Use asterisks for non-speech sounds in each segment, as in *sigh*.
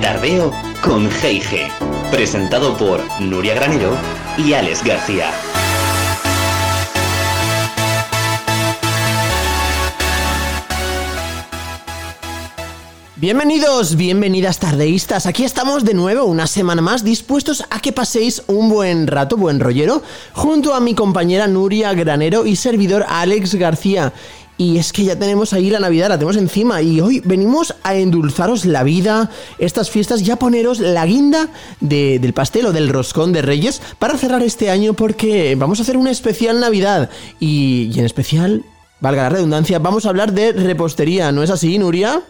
Tardeo con G&G, presentado por Nuria Granero y Alex García. Bienvenidos, bienvenidas tardeístas. Aquí estamos de nuevo una semana más dispuestos a que paséis un buen rato, buen rollero, junto a mi compañera Nuria Granero y servidor Alex García. Y es que ya tenemos ahí la Navidad, la tenemos encima. Y hoy venimos a endulzaros la vida, estas fiestas, ya poneros la guinda del pastel o del roscón de Reyes para cerrar este año porque vamos a hacer una especial Navidad. Y, y en especial, valga la redundancia, vamos a hablar de repostería, ¿no es así, Nuria?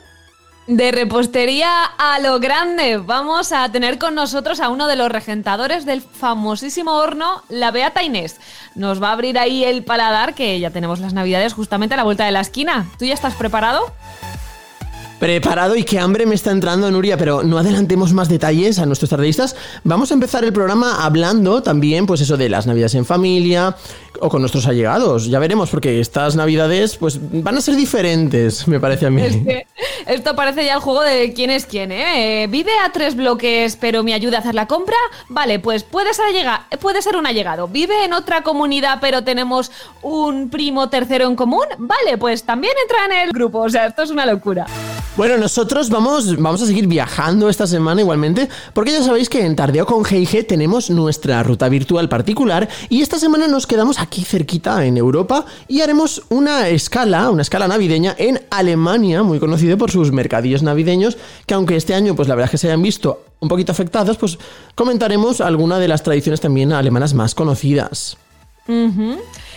De repostería a lo grande, vamos a tener con nosotros a uno de los regentadores del famosísimo horno, la Beata Inés. Nos va a abrir ahí el paladar, que ya tenemos las navidades justamente a la vuelta de la esquina. ¿Tú ya estás preparado? Preparado y qué hambre me está entrando, Nuria, pero no adelantemos más detalles a nuestros tardistas. Vamos a empezar el programa hablando también, pues eso, de las navidades en familia o con nuestros allegados. Ya veremos, porque estas navidades, pues van a ser diferentes, me parece a mí. Es que esto parece ya el juego de quién es quién, ¿eh? Vive a tres bloques, pero me ayuda a hacer la compra. Vale, pues puede ser, allega puede ser un allegado. Vive en otra comunidad, pero tenemos un primo tercero en común. Vale, pues también entra en el grupo. O sea, esto es una locura. Bueno, nosotros vamos, vamos a seguir viajando esta semana igualmente, porque ya sabéis que en Tardeo con G&G tenemos nuestra ruta virtual particular y esta semana nos quedamos aquí cerquita en Europa y haremos una escala, una escala navideña en Alemania, muy conocido por sus mercadillos navideños, que aunque este año pues la verdad es que se hayan visto un poquito afectados, pues comentaremos alguna de las tradiciones también alemanas más conocidas.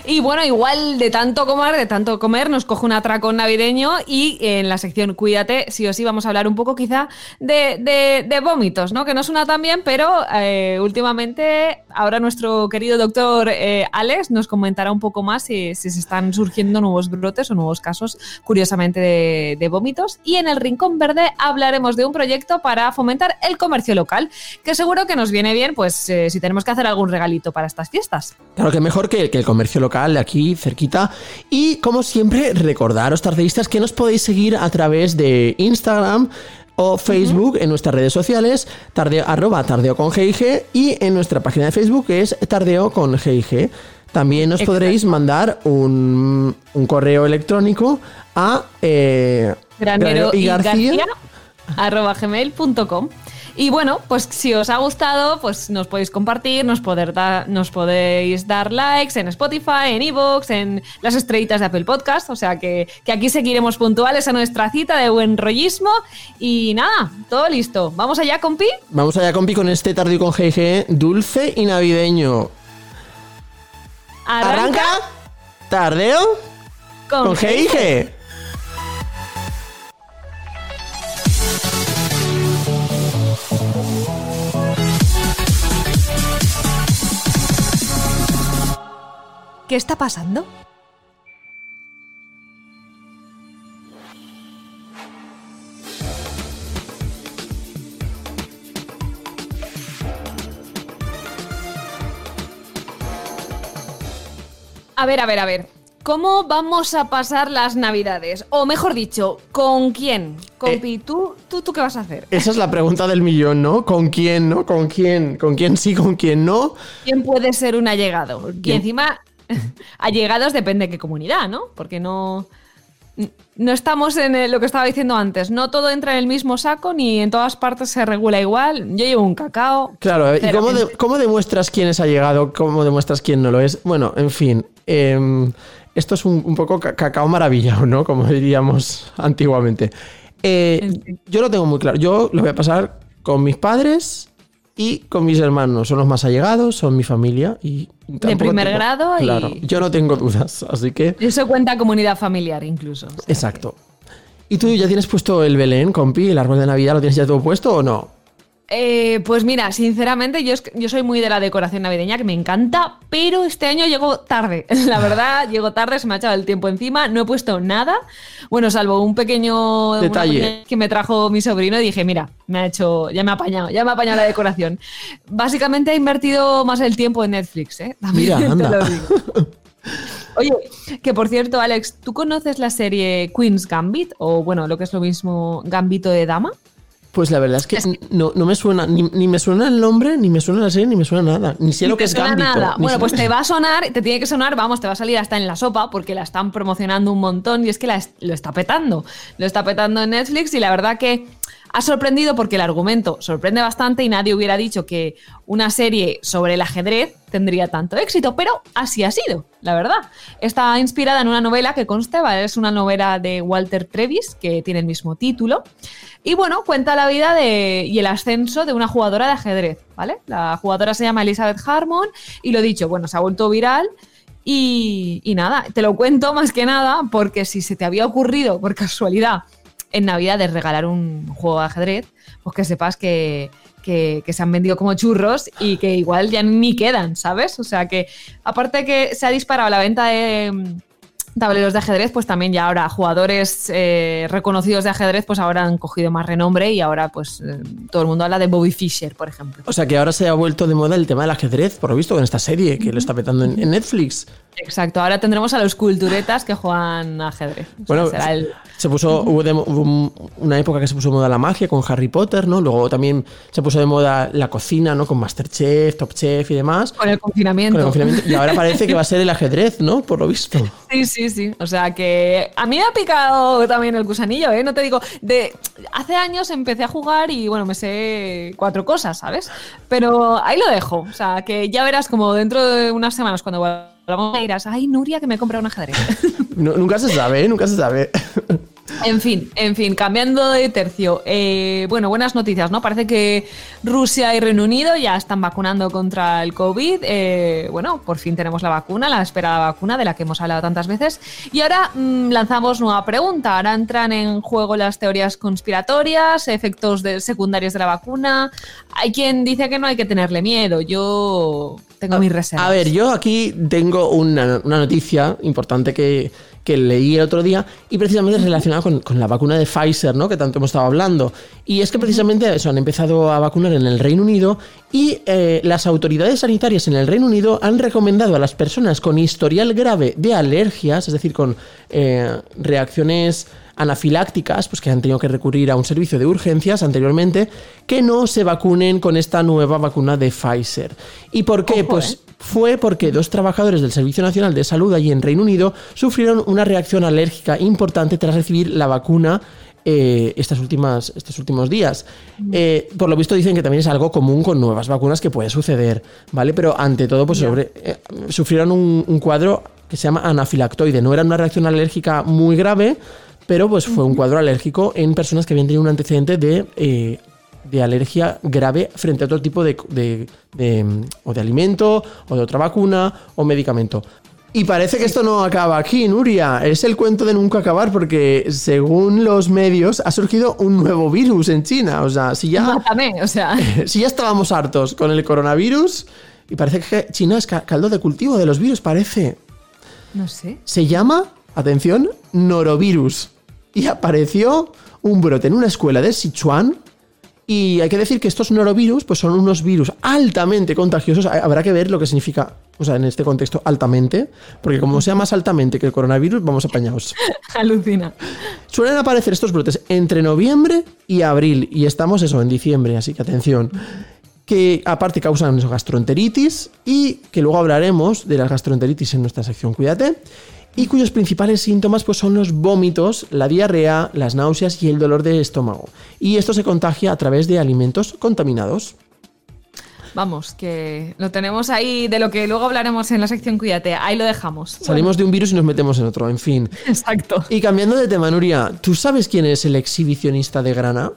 Y bueno, igual de tanto comer, de tanto comer, nos coge un atracón navideño y en la sección Cuídate, sí o sí, vamos a hablar un poco quizá de, de, vómitos, ¿no? Que no suena tan bien, pero eh, últimamente ahora nuestro querido doctor eh, Alex nos comentará un poco más si, se están surgiendo nuevos brotes o nuevos casos, curiosamente, de, de vómitos. Y en el Rincón Verde hablaremos de un proyecto para fomentar el comercio local, que seguro que nos viene bien, pues eh, si tenemos que hacer algún regalito para estas fiestas. Claro que mejor que, que el comercio local aquí cerquita. Y como siempre, recordaros, tardeístas, que nos podéis seguir a través de Instagram o Facebook en nuestras redes sociales, tardeo, arroba tardeo con GIG y en nuestra página de Facebook es tardeo con GIG. También os podréis mandar un, un, correo electrónico a eh, granero, y García, arroba gmail.com. Y bueno, pues si os ha gustado, pues nos podéis compartir, nos, poder nos podéis dar likes en Spotify, en Evox, en las estrellitas de Apple Podcast. O sea que, que, aquí seguiremos puntuales a nuestra cita de buen rollismo. Y nada, todo listo. ¿Vamos allá, compi? Vamos allá, compi, con este tardío con GG dulce y navideño. ¿Arranca? ¿Tardeo? Con, con GG. ¿Qué está pasando? A ver, a ver, a ver. ¿Cómo vamos a pasar las navidades? O mejor dicho, ¿con quién? Compi, eh, ¿tú, tú, ¿tú qué vas a hacer? Esa es la pregunta del millón, ¿no? ¿Con quién, no? ¿Con quién? ¿Con quién sí, con quién no? ¿Quién puede ser un allegado? Y encima *laughs* allegados depende de qué comunidad, ¿no? Porque no, no estamos en lo que estaba diciendo antes. No todo entra en el mismo saco ni en todas partes se regula igual. Yo llevo un cacao. Claro, ¿y cómo, demuestras quién es allegado? ¿Cómo demuestras quién no lo es? Bueno, en fin. Em, esto es un, poco cacao maravillado, ¿no? Como diríamos antiguamente. Eh, yo lo tengo muy claro. Yo lo voy a pasar con mis padres y con mis hermanos. Son los más allegados, son mi familia y... De primer grado y... Claro, yo no tengo dudas, así que... Eso cuenta comunidad familiar incluso. Exacto. ¿Y tú ya tienes puesto el Belén, compi? ¿El árbol de Navidad lo tienes ya todo puesto o no? Eh, pues mira, sinceramente yo, yo soy muy de la decoración navideña, que me encanta, pero este año llego tarde. *laughs* La verdad, llego tarde, se me ha echado el tiempo encima, no he puesto nada. Bueno, salvo un pequeño detalle que me trajo mi sobrino y dije, mira, me ha hecho, ya me ha apañado, ya me ha apañado la decoración. Básicamente he invertido más el tiempo en Netflix, ¿eh? *laughs* mira, anda. Oye, que por cierto, Alex, ¿tú conoces la serie Queen's Gambit? O bueno, lo que es lo mismo, Gambito de Dama. Pues la verdad es que, no, me suena, ni, me suena el nombre, ni me suena la serie, ni me suena nada. Ni sé lo que es Gambito. Nada. Bueno, pues te va a sonar, te tiene que sonar, vamos, te va a salir hasta en la sopa, porque la están promocionando un montón y es que lo está petando. Lo está petando en Netflix y la verdad que ha sorprendido porque el argumento sorprende bastante y nadie hubiera dicho que una serie sobre el ajedrez tendría tanto éxito, pero así ha sido, la verdad. Está inspirada en una novela que consta, es una novela de Walter Trevis, que tiene el mismo título, y bueno, cuenta la vida de, y el ascenso de una jugadora de ajedrez, ¿vale? La jugadora se llama Elizabeth Harmon y lo dicho, bueno, se ha vuelto viral. Y nada, te lo cuento más que nada porque si se te había ocurrido por casualidad en Navidad de regalar un juego de ajedrez, pues que sepas que, que, se han vendido como churros y que igual ya ni quedan, ¿sabes? O sea que, aparte que se ha disparado la venta de tableros de ajedrez, pues también ya ahora jugadores eh, reconocidos de ajedrez, pues ahora han cogido más renombre y ahora pues eh, todo el mundo habla de Bobby Fischer, por ejemplo. O sea que ahora se ha vuelto de moda el tema del ajedrez, por lo visto, en esta serie que lo está petando en, Netflix. Exacto, ahora tendremos a los culturetas que juegan ajedrez. bueno, se puso, hubo, una época que se puso de moda la magia con Harry Potter, ¿no? Luego también se puso de moda la cocina, ¿no? Con Masterchef, Top Chef y demás. Con el confinamiento. Con el confinamiento. Y ahora parece que va a ser el ajedrez, ¿no? Por lo visto. Sí, sí, sí. O sea que a mí me ha picado también el gusanillo, ¿eh? No te digo, de hace años empecé a jugar y bueno, me sé cuatro cosas, ¿sabes? Pero ahí lo dejo. O sea que ya verás como dentro de unas semanas cuando volvamos a irás, ay, Nuria, que me he comprado un ajedrez. *laughs* nunca se sabe, ¿eh? Nunca se sabe. *laughs* En fin, en fin, cambiando de tercio. Eh, bueno, buenas noticias, ¿no? Parece que Rusia y Reino Unido ya están vacunando contra el COVID. Eh, bueno, por fin tenemos la vacuna, la esperada vacuna de la que hemos hablado tantas veces. Y ahora mm, lanzamos nueva pregunta. Ahora entran en juego las teorías conspiratorias, efectos secundarios de la vacuna. Hay quien dice que no hay que tenerle miedo. Yo tengo mis reservas. A ver, yo aquí tengo una noticia importante que que leí el otro día y precisamente es relacionado con, la vacuna de Pfizer, ¿no? Que tanto hemos estado hablando. Y es que precisamente eso, han empezado a vacunar en el Reino Unido y eh, las autoridades sanitarias en el Reino Unido han recomendado a las personas con historial grave de alergias, es decir, con eh, reacciones anafilácticas, pues que han tenido que recurrir a un servicio de urgencias anteriormente, que no se vacunen con esta nueva vacuna de Pfizer. ¿Y por qué? pues eh fue porque dos trabajadores del Servicio Nacional de Salud allí en Reino Unido sufrieron una reacción alérgica importante tras recibir la vacuna eh, estas últimas, estos últimos días. Eh, por lo visto dicen que también es algo común con nuevas vacunas que puede suceder, ¿vale? Pero ante todo, pues sobre, eh, sufrieron un, cuadro que se llama anafilactoide. No era una reacción alérgica muy grave, pero pues fue un cuadro alérgico en personas que habían tenido un antecedente de de alergia grave frente a otro tipo de, o de alimento, o de otra vacuna, o medicamento. Y parece que esto no acaba aquí, Nuria. Es el cuento de nunca acabar porque, según los medios, ha surgido un nuevo virus en China. O sea, si ya. *laughs* o sea. *laughs* Si ya estábamos hartos con el coronavirus, y parece que China es caldo de cultivo de los virus, parece. No sé. Se llama, atención, norovirus. Y apareció un brote en una escuela de Sichuan y hay que decir que estos norovirus pues son unos virus altamente contagiosos. Habrá que ver lo que significa, o sea, en este contexto, altamente, porque como sea más altamente que el coronavirus, vamos apañados. *laughs* Alucina. Suelen aparecer estos brotes entre noviembre y abril, y estamos eso, en diciembre, así que atención. Que aparte causan gastroenteritis y que luego hablaremos de las gastroenteritis en nuestra sección Cuídate y cuyos principales síntomas pues, son los vómitos, la diarrea, las náuseas y el dolor de estómago. Y esto se contagia a través de alimentos contaminados. Vamos, que lo tenemos ahí, de lo que luego hablaremos en la sección Cuídate, ahí lo dejamos. Salimos de un virus y nos metemos en otro, en fin. Exacto. Y cambiando de tema, Nuria, ¿tú sabes quién es el exhibicionista de grana?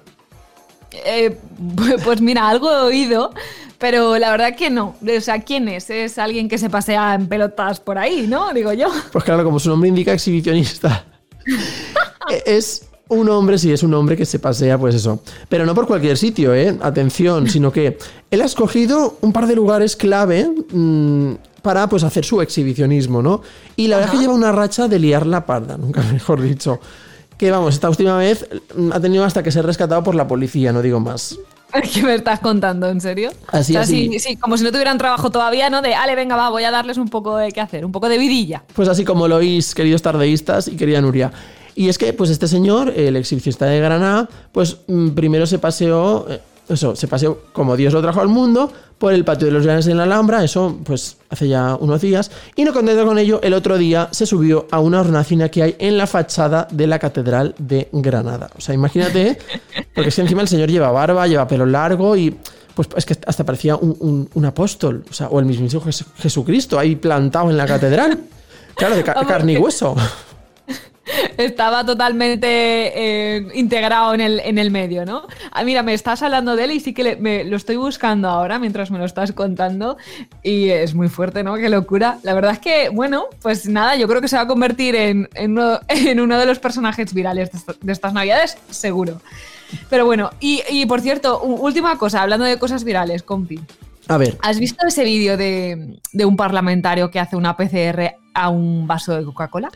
Eh, *laughs* pues mira, algo he oído, pero la verdad que no. O sea, ¿quién es? Es alguien que se pasea en pelotas por ahí, ¿no? Digo yo. Pues claro, como su nombre indica, exhibicionista. *laughs* es Un hombre, sí, es un hombre que se pasea, pues eso. Pero no por cualquier sitio, ¿eh? Atención, *laughs* sino que él ha escogido un par de lugares clave mm, para pues hacer su exhibicionismo, ¿no? Y la verdad es que lleva una racha de liar la parda, nunca *laughs* mejor dicho. Que vamos, esta última vez mm, ha tenido hasta que ser rescatado por la policía, no digo más. *laughs* ¿Qué me estás contando? ¿En serio? Así, o sea, así. Sí, sí, como si no tuvieran trabajo todavía, ¿no? De, ale, venga, va, voy a darles un poco de qué hacer, un poco de vidilla. Pues así como lo oís, queridos tardeístas y querida Nuria. Y es que, pues este señor, el exhibicionista de Granada, pues mm, primero se paseó, eh, eso, se paseó como Dios lo trajo al mundo, por el patio de los Llanes en la Alhambra, eso pues hace ya unos días, y no contento con ello, el otro día se subió a una hornacina que hay en la fachada de la Catedral de Granada. O sea, imagínate, porque es que encima el señor lleva barba, lleva pelo largo y pues es que hasta parecía un, un- un apóstol, o sea, o el mismísimo Jes- Jesucristo ahí plantado en la catedral. Claro, de ca- Vamos, carne y hueso. *laughs* Estaba totalmente eh, integrado en el, en el medio, ¿no? Ah, mira, me estás hablando de él y sí que le- me, lo estoy buscando ahora mientras me lo estás contando y es muy fuerte, ¿no? Qué locura. La verdad es que, bueno, pues nada, yo creo que se va a convertir en, en uno, *laughs* en uno de los personajes virales de, esta- de estas navidades, seguro. Pero bueno, y, y por cierto, última cosa, hablando de cosas virales, compi. A ver, ¿Has visto ese vídeo de, de un parlamentario que hace una PCR a un vaso de Coca-Cola?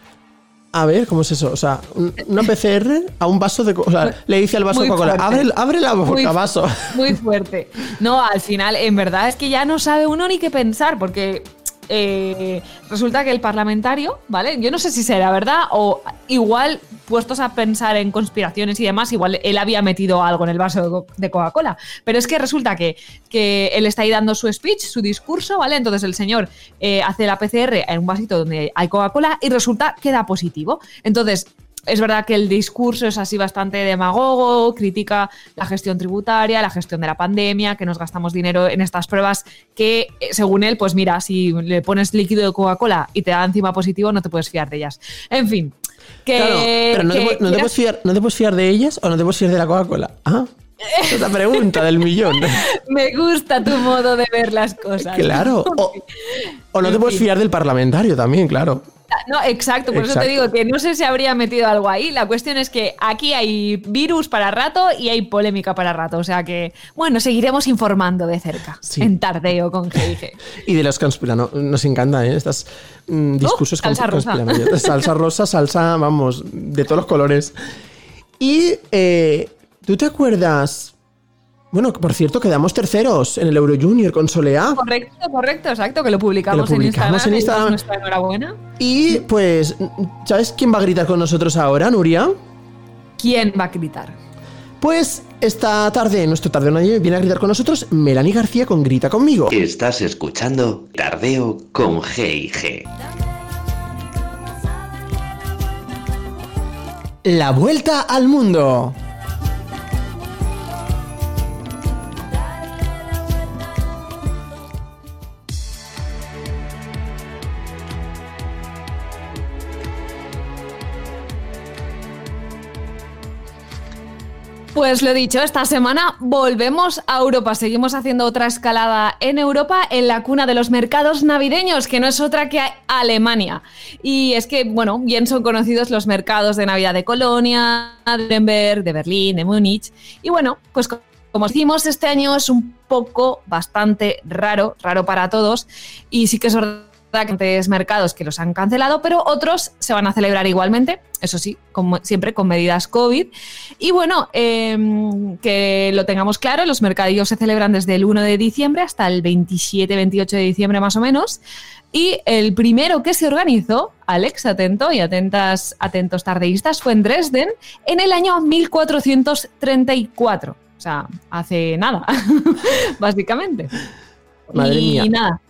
A ver, ¿cómo es eso? O sea, un- una PCR a un vaso de... O sea, le dice al vaso Coca-Cola, abre, abre la boca, Muy- vaso. Muy fuerte. No, al final, en verdad es que ya no sabe uno ni qué pensar, porque eh, resulta que el parlamentario, ¿vale? Yo no sé si será verdad o igual, puestos a pensar en conspiraciones y demás, igual él había metido algo en el vaso de co- de Coca-Cola. Pero es que resulta que, que él está ahí dando su speech, su discurso, ¿vale? Entonces el señor eh, hace la PCR en un vasito donde hay Coca-Cola y resulta que da positivo. Entonces, es verdad que el discurso es así bastante demagogo, critica la gestión tributaria, la gestión de la pandemia, que nos gastamos dinero en estas pruebas que, eh, según él, pues mira, si le pones líquido de Coca-Cola y te da encima positivo, no te puedes fiar de ellas. En fin, que... Claro, pero no, te, que pu- no te quieras- puedes fiar, ¿no te puedes fiar de ellas o no te puedes fiar de la Coca-Cola? Ah, esa pregunta del millón. *laughs* Me gusta tu modo de ver las cosas. Claro. O, o no te puedes fiar del parlamentario también, claro. No, exacto, por eso te digo que no sé si habría metido algo ahí. La cuestión es que aquí hay virus para rato y hay polémica para rato. O sea que, bueno, seguiremos informando de cerca. Sí. En tardeo con GIG. *laughs* Y de los conspirano, nos encanta, ¿eh? Estas mm, discursos salsa con- rosa. Salsa rosa, salsa, vamos, de todos los colores. Y, eh, ¿tú te acuerdas? Bueno, por cierto, quedamos terceros en el Euro Junior con Soleá. Correcto, correcto, exacto, que lo publicamos, Que lo publicamos en en Instagram. Nuestra enhorabuena. Y, pues, ¿sabes quién va a gritar con nosotros ahora, Nuria? ¿Quién va a gritar? Pues esta tarde, en nuestro Tarde Nadie, viene a gritar con nosotros Melanie García con Grita conmigo. Estás escuchando Tardeo con G&G. La vuelta al mundo. Pues lo dicho, esta semana volvemos a Europa. Seguimos haciendo otra escalada en Europa, en la cuna de los mercados navideños, que no es otra que Alemania. Y es que, bueno, bien son conocidos los mercados de Navidad de Colonia, de Nuremberg, de Berlín, de Múnich. Y bueno, pues co- como decimos, este año es un poco bastante raro, raro para todos. Y sí que es verdad bastantes mercados que los han cancelado, pero otros se van a celebrar igualmente, eso sí, como siempre con medidas COVID. Y bueno, em, que lo tengamos claro, los mercadillos se celebran desde el 1 de diciembre hasta el 27-28 de diciembre más o menos. Y el primero que se organizó, Alex, atento y atentas, atentos tardeístas, fue en Dresden en el año 1434. O sea, hace nada, *laughs* básicamente. Madre y mía. nada.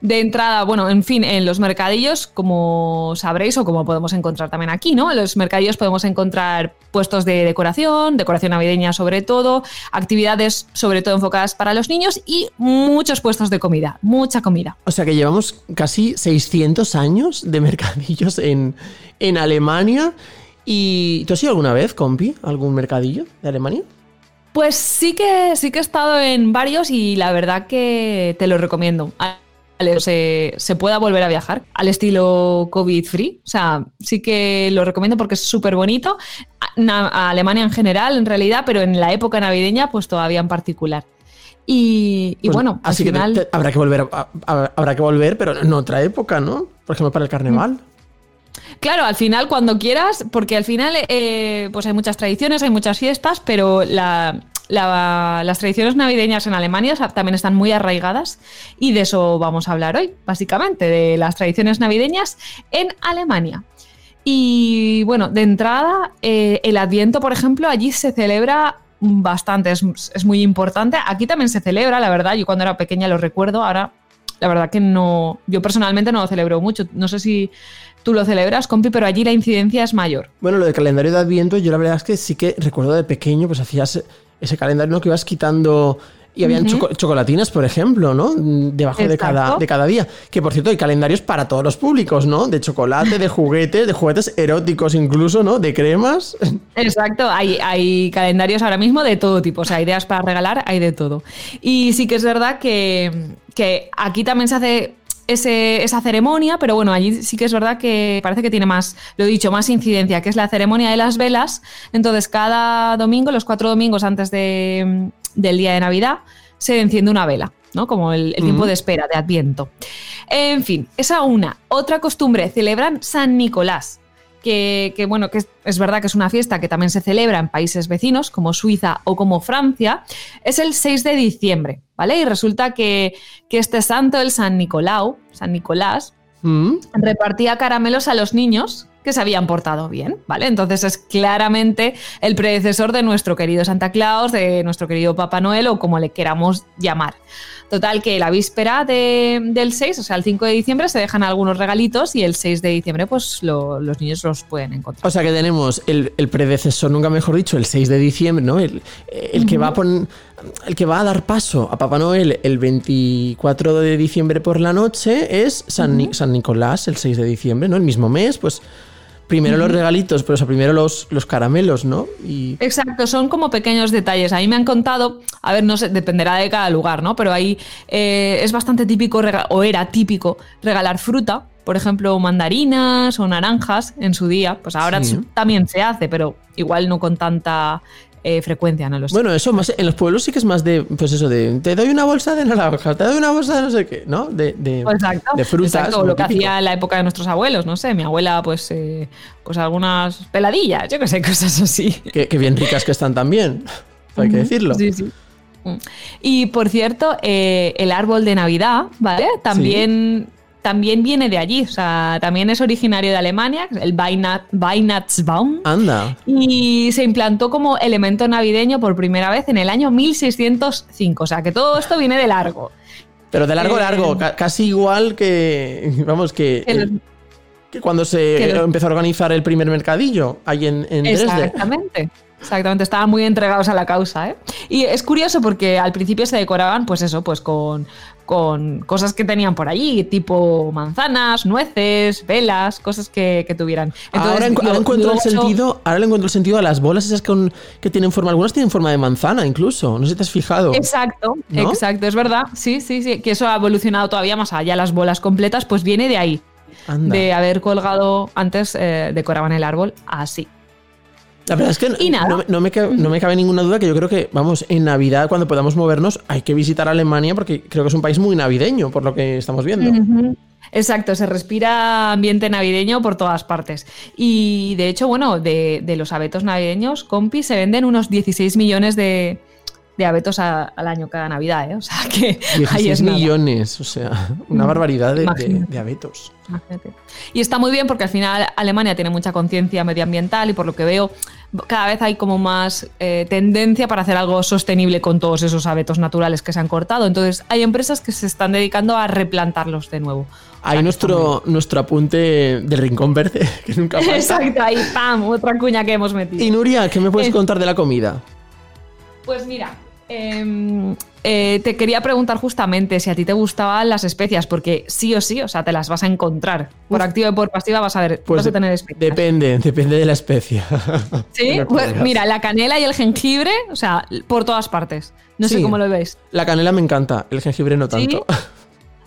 De entrada, bueno, en fin, en los mercadillos, como sabréis o como podemos encontrar también aquí, ¿no? En los mercadillos podemos encontrar puestos de decoración, decoración navideña sobre todo, actividades sobre todo enfocadas para los niños y muchos puestos de comida, mucha comida. O sea que llevamos casi 600 años de mercadillos en, en Alemania. ¿Y tú has ido alguna vez, compi, a algún mercadillo de Alemania? Pues sí que sí que he estado en varios y la verdad que te lo recomiendo. Se, se pueda volver a viajar al estilo COVID-free. O sea, sí que lo recomiendo porque es súper bonito. A, a Alemania en general, en realidad, pero en la época navideña, pues todavía en particular. Y, y Pues, bueno, al así que te- final. te- habrá que volver, a- a- habrá que volver, pero en otra época, ¿no? Por ejemplo, para el carnaval. Claro, al final, cuando quieras, porque al final, eh, pues hay muchas tradiciones, hay muchas fiestas, pero la- la- las tradiciones navideñas en Alemania también están muy arraigadas y de eso vamos a hablar hoy, básicamente, de las tradiciones navideñas en Alemania. Y bueno, de entrada, eh, el Adviento, por ejemplo, allí se celebra bastante, es, es muy importante. Aquí también se celebra, la verdad, yo cuando era pequeña lo recuerdo, ahora la verdad que no, yo personalmente no lo celebro mucho. No sé si tú lo celebras, compi, pero allí la incidencia es mayor. Bueno, lo del calendario de Adviento, yo la verdad es que sí que recuerdo de pequeño, pues hacías ese calendario ¿no? que ibas quitando. Y habían choco- chocolatinas, por ejemplo, ¿no? Debajo de cada, de cada día. Que por cierto, hay calendarios para todos los públicos, ¿no? De chocolate, de juguetes, de juguetes eróticos incluso, ¿no? De cremas. *laughs* Exacto, hay, hay calendarios ahora mismo de todo tipo, o sea, ideas para regalar, hay de todo. Y sí que es verdad que, que aquí también se hace ese- esa ceremonia, pero bueno, allí sí que es verdad que parece que tiene más, lo he dicho, más incidencia, que es la ceremonia de las velas. Entonces, cada domingo, los cuatro domingos antes de- del día de Navidad, se enciende una vela, ¿no? Como el, el tiempo de espera, de Adviento. En fin, esa una. Otra costumbre, celebran San Nicolás que, que, bueno, que es, es verdad que es una fiesta que también se celebra en países vecinos como Suiza o como Francia, es el 6 de diciembre, ¿vale? Y resulta que, que este santo, el San Nicolau, San Nicolás, Mm. repartía caramelos a los niños que se habían portado bien, ¿vale? Entonces es claramente el predecesor de nuestro querido Santa Claus, de nuestro querido Papá Noel o como le queramos llamar. Total, que la víspera de- del 6, o sea, el 5 de diciembre, se dejan algunos regalitos y el 6 de diciembre, pues lo- los niños los pueden encontrar. O sea que tenemos el, el predecesor, nunca mejor dicho, el 6 de diciembre, ¿no? El, el que va a pon- el que va a dar paso a Papá Noel el 24 de diciembre por la noche es San, Ni- San Nicolás, el 6 de diciembre, ¿no? El mismo mes, pues primero los regalitos, pero o sea, primero los, los caramelos, ¿no? Y Exacto, son como pequeños detalles. A mí me han contado, a ver, no sé, dependerá de cada lugar, ¿no? Pero ahí eh, es bastante típico, o era típico, regalar fruta, por ejemplo, mandarinas o naranjas en su día. Pues ahora Sí. también se hace, pero igual no con tanta eh, frecuencia, no lo sé. bueno, eso más en los pueblos sí que es más de, pues eso, de te doy una bolsa de naranjas, te doy una bolsa de no sé qué, ¿no? De, de, Exacto, de frutas. exacto, lo que típico. hacía en la época de nuestros abuelos, no sé, mi abuela, pues, eh, pues algunas peladillas, yo qué sé, *laughs* cosas así. Que, que bien ricas que están también, *laughs* hay que decirlo. Sí, sí. Mm. Y por cierto, eh, el árbol de Navidad, ¿vale? También, también viene de allí, o sea, también es originario de Alemania, el Weihnacht- Weihnachtsbaum. Anda. Y se implantó como elemento navideño por primera vez en el año 1605. O sea, que todo esto viene de largo. Pero de largo, Eh, largo, ca- casi igual que, vamos, que, Que los- que cuando se que los- empezó a organizar el primer mercadillo, ahí en, en Dresde. Exactamente. Exactamente, estaban muy entregados a la causa, ¿eh? Y es curioso porque al principio se decoraban, pues eso, pues con, con cosas que tenían por allí, tipo manzanas, nueces, velas, cosas que, que tuvieran. ahora, encuentro el sentido, ahora le encuentro el sentido a las bolas esas con, que tienen forma, algunas tienen forma de manzana incluso, no sé si te has fijado. Exacto, ¿No? exacto, es verdad. Sí, sí, sí, que eso ha evolucionado todavía más allá. Las bolas completas, pues viene de ahí, Anda. de haber colgado antes, eh, decoraban el árbol así. La verdad es que Y no, me- no me cabe, no me cabe ninguna duda que yo creo que, vamos, en Navidad, cuando podamos movernos, hay que visitar Alemania porque creo que es un país muy navideño, por lo que estamos viendo. Exacto, se respira ambiente navideño por todas partes. Y de hecho, bueno, de, de los abetos navideños, compi, se venden unos 16 millones de, de abetos a- al año cada Navidad, ¿eh? O sea que ahí 16 es nada. millones, o sea, una barbaridad de, de- Imagínate. de abetos. Imagínate. Y está muy bien porque al final Alemania tiene mucha conciencia medioambiental y por lo que veo cada vez hay como más eh, tendencia para hacer algo sostenible con todos esos abetos naturales que se han cortado. Entonces hay empresas que se están dedicando a replantarlos de nuevo. Ahí nuestro, nuestro apunte del rincón verde, *laughs* que nunca falta. Exacto, ahí, ¡pam! Otra cuña que hemos metido. Y Nuria, ¿qué me puedes Eh. contar de la comida? Pues mira, em, eh, te quería preguntar justamente si a ti te gustaban las especias, porque sí o sí, o sea, te las vas a encontrar. Por activa y por pasiva vas a ver, Pues vas a tener especias. Depende, depende de la especie. *laughs* Sí, *laughs* pues mira, la canela y el jengibre, o sea, por todas partes. No sé cómo lo veis. La canela me encanta, el jengibre no ¿Sí? *laughs*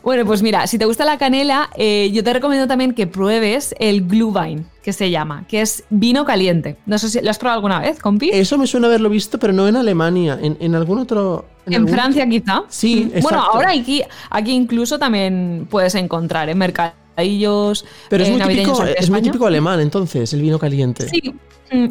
Bueno, pues mira, si te gusta la canela, eh, yo te recomiendo también que pruebes el Glühwein, que se llama, que es vino caliente. No sé si lo has probado alguna vez, compi. Eso me suena haberlo visto, pero no en Alemania, en, en algún otro... En, algún- Francia quizá. Sí, Mm. Bueno, exacto. ahora aquí, aquí incluso también puedes encontrar en mercadillos Pero es eh, muy, típico, en es muy típico alemán, entonces, el vino caliente. Sí,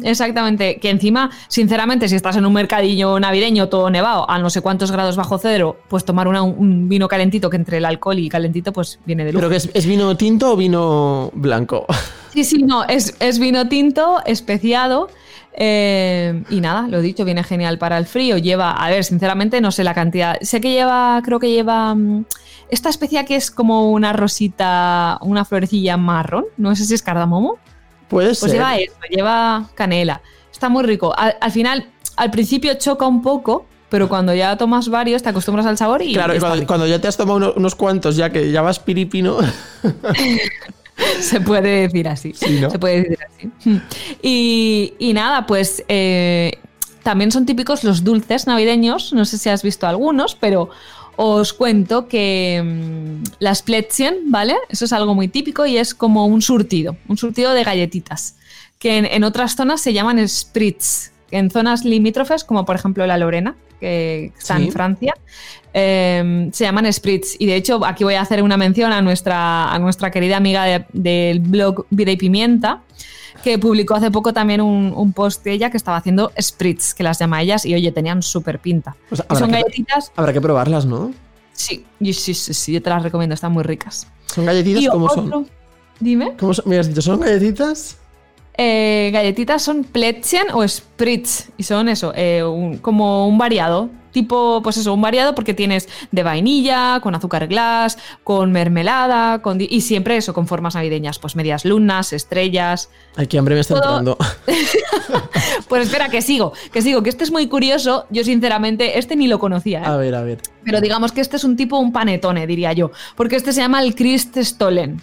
exactamente. Que encima, sinceramente, si estás en un mercadillo navideño todo nevado, a no sé cuántos grados bajo cero, pues tomar una- un vino calentito que entre el alcohol y calentito, pues viene de lujo. ¿Pero que es, es vino tinto o vino blanco? Sí, sí, no, es, es vino tinto, especiado. eh, y nada, lo dicho, viene genial para el frío. Lleva, a ver, sinceramente, no sé la cantidad. Sé que lleva, creo que lleva mm, esta especia que es como una rosita, una florecilla marrón. No sé si es cardamomo. Puede Pues ser. lleva eso, lleva canela. Está muy rico. Al, al final, al principio choca un poco, pero cuando ya tomas varios te acostumbras al sabor y Claro, y cuando, ya te has tomado uno- unos cuantos, ya que ya vas piripino. *laughs* se puede decir así. Sí, ¿no? Se puede decir así. Y, y nada, pues eh, también son típicos los dulces navideños. No sé si has visto algunos, pero os cuento que mm, las Plätzchen, ¿vale? Eso es algo muy típico y es como un surtido, un surtido de galletitas, que en, en otras zonas se llaman spritz. En zonas limítrofes, como por ejemplo la Lorena, que está Sí. en Francia, eh, se llaman spritz. Y de hecho, aquí voy a hacer una mención a nuestra, a nuestra querida amiga de- del blog Vida y Pimienta, que publicó hace poco también un, un post de ella que estaba haciendo spritz, que las llama ellas, y oye, tenían súper pinta. O sea, Y son habrá, que, galletitas, habrá que probarlas, ¿no? sí, y sí, sí, sí, yo te las recomiendo, están muy ricas. ¿Son galletitas como son? Dime. ¿Cómo son? Me has dicho, ¿son galletitas? Eh, galletitas son Plätzchen o Spritz y son eso, eh, un- como un variado. Tipo, pues eso, un variado porque tienes de vainilla, con azúcar glass, con mermelada, con y siempre eso, con formas navideñas, pues medias lunas, estrellas. Ay, qué hambre me está Todo- entrando. *laughs* Pues espera, que sigo, que sigo, que este es muy curioso. Yo, sinceramente, este ni lo conocía, ¿eh? A ver, a ver. Pero digamos que este es un tipo, un panetone, diría yo. Porque este se llama el Christstollen.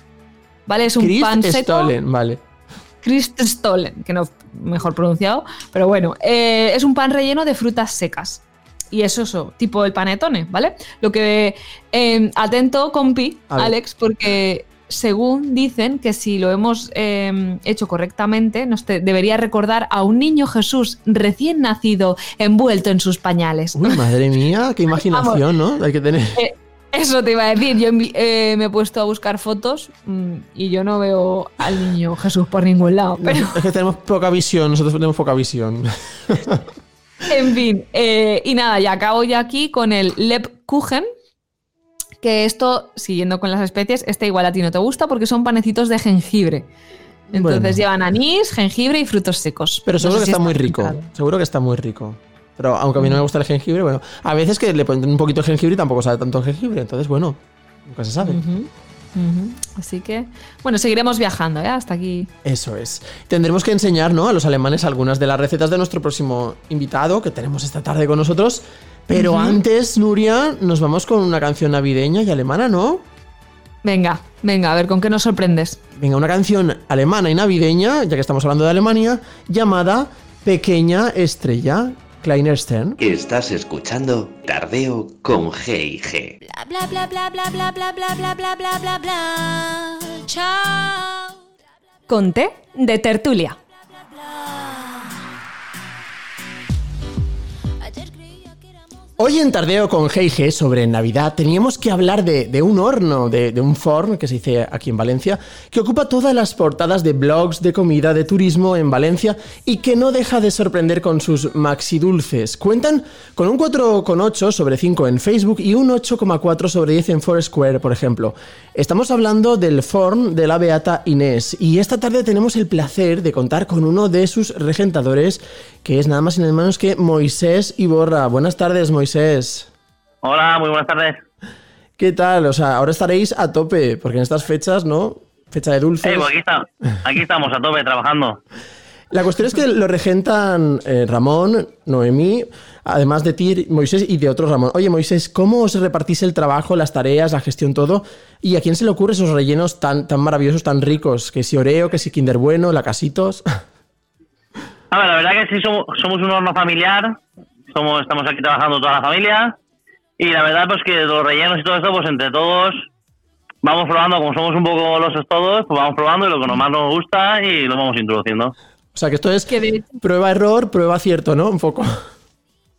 ¿Vale? Es un Christ pan seco. Stollen, vale. Christstollen, que no mejor pronunciado, pero bueno, eh, es un pan relleno de frutas secas. Y es eso, tipo el panetone, ¿vale? Lo que. eh, atento, compi. Alex, porque según dicen que si lo hemos eh, hecho correctamente, nos te- debería recordar a un niño Jesús recién nacido envuelto en sus pañales. Uy, madre *laughs* mía, qué imaginación, ¿no? Hay que tener. Eh, Eso te iba a decir. Yo eh, me he puesto a buscar fotos mm, y yo no veo al niño Jesús por ningún lado. Pero, Es que tenemos poca visión, nosotros tenemos poca visión. *laughs* en fin. eh, y nada, ya acabo ya aquí con el Lebkuchen. Que esto, siguiendo con las especies, este igual a ti no te gusta porque son panecitos de jengibre. Entonces Bueno. llevan anís, jengibre y frutos secos. Pero No seguro sé que si está muy rico. Seguro que está muy rico. Pero aunque a mí no me gusta el jengibre, bueno, a veces que le ponen un poquito de jengibre y tampoco sabe tanto jengibre. Entonces, bueno, nunca se sabe. Así que, bueno, seguiremos viajando, ¿eh? Hasta aquí. Eso es. Tendremos que enseñar ¿no? a los alemanes algunas de las recetas de nuestro próximo invitado que tenemos esta tarde con nosotros. Pero antes, Nuria, nos vamos con una canción navideña y alemana, ¿no? Venga, venga, a ver con qué nos sorprendes. Venga, una canción alemana y navideña, ya que estamos hablando de Alemania, llamada Pequeña Estrella, Estás escuchando Tardeo con G&G. Bla bla bla bla bla bla bla bla bla bla bla bla. Chao. Con té de tertulia. Ayer Hoy en Tardeo con G&G sobre Navidad teníamos que hablar de, un horno, de, de un forn, que se dice aquí en Valencia, que ocupa todas las portadas de blogs de comida, de turismo en Valencia y que no deja de sorprender con sus maxi dulces. Cuentan con un 4,8 sobre 5 en Facebook y un 8,4 sobre 10 en Foursquare, por ejemplo. Estamos hablando del forn de la Beata Inés y esta tarde tenemos el placer de contar con uno de sus regentadores, que es nada más y nada menos que Moisés Iborra. Buenas tardes, Moisés. Hola, muy buenas tardes. ¿Qué tal? O sea, ahora estaréis a tope, porque en estas fechas, ¿no? Fecha de dulces. Eh, pues aquí, está, aquí estamos a tope trabajando. La cuestión es que lo regentan eh, Ramón, Noemí, además de ti, Moisés y de otro Ramón. Oye, Moisés, ¿cómo os repartís el trabajo, las tareas, la gestión, todo? ¿Y a quién se le ocurre esos rellenos tan, tan maravillosos, tan ricos? Que si Oreo, que si Kinder Bueno, Lacasitos. *laughs* A ver, la verdad que sí somos, somos un horno familiar, somos, estamos aquí trabajando toda la familia y la verdad pues que los rellenos y todo esto pues entre todos vamos probando, como somos un poco golosos todos, pues vamos probando y lo que más nos gusta y lo vamos introduciendo. O sea que esto es Que prueba-error, prueba-acierto, ¿no? Un poco.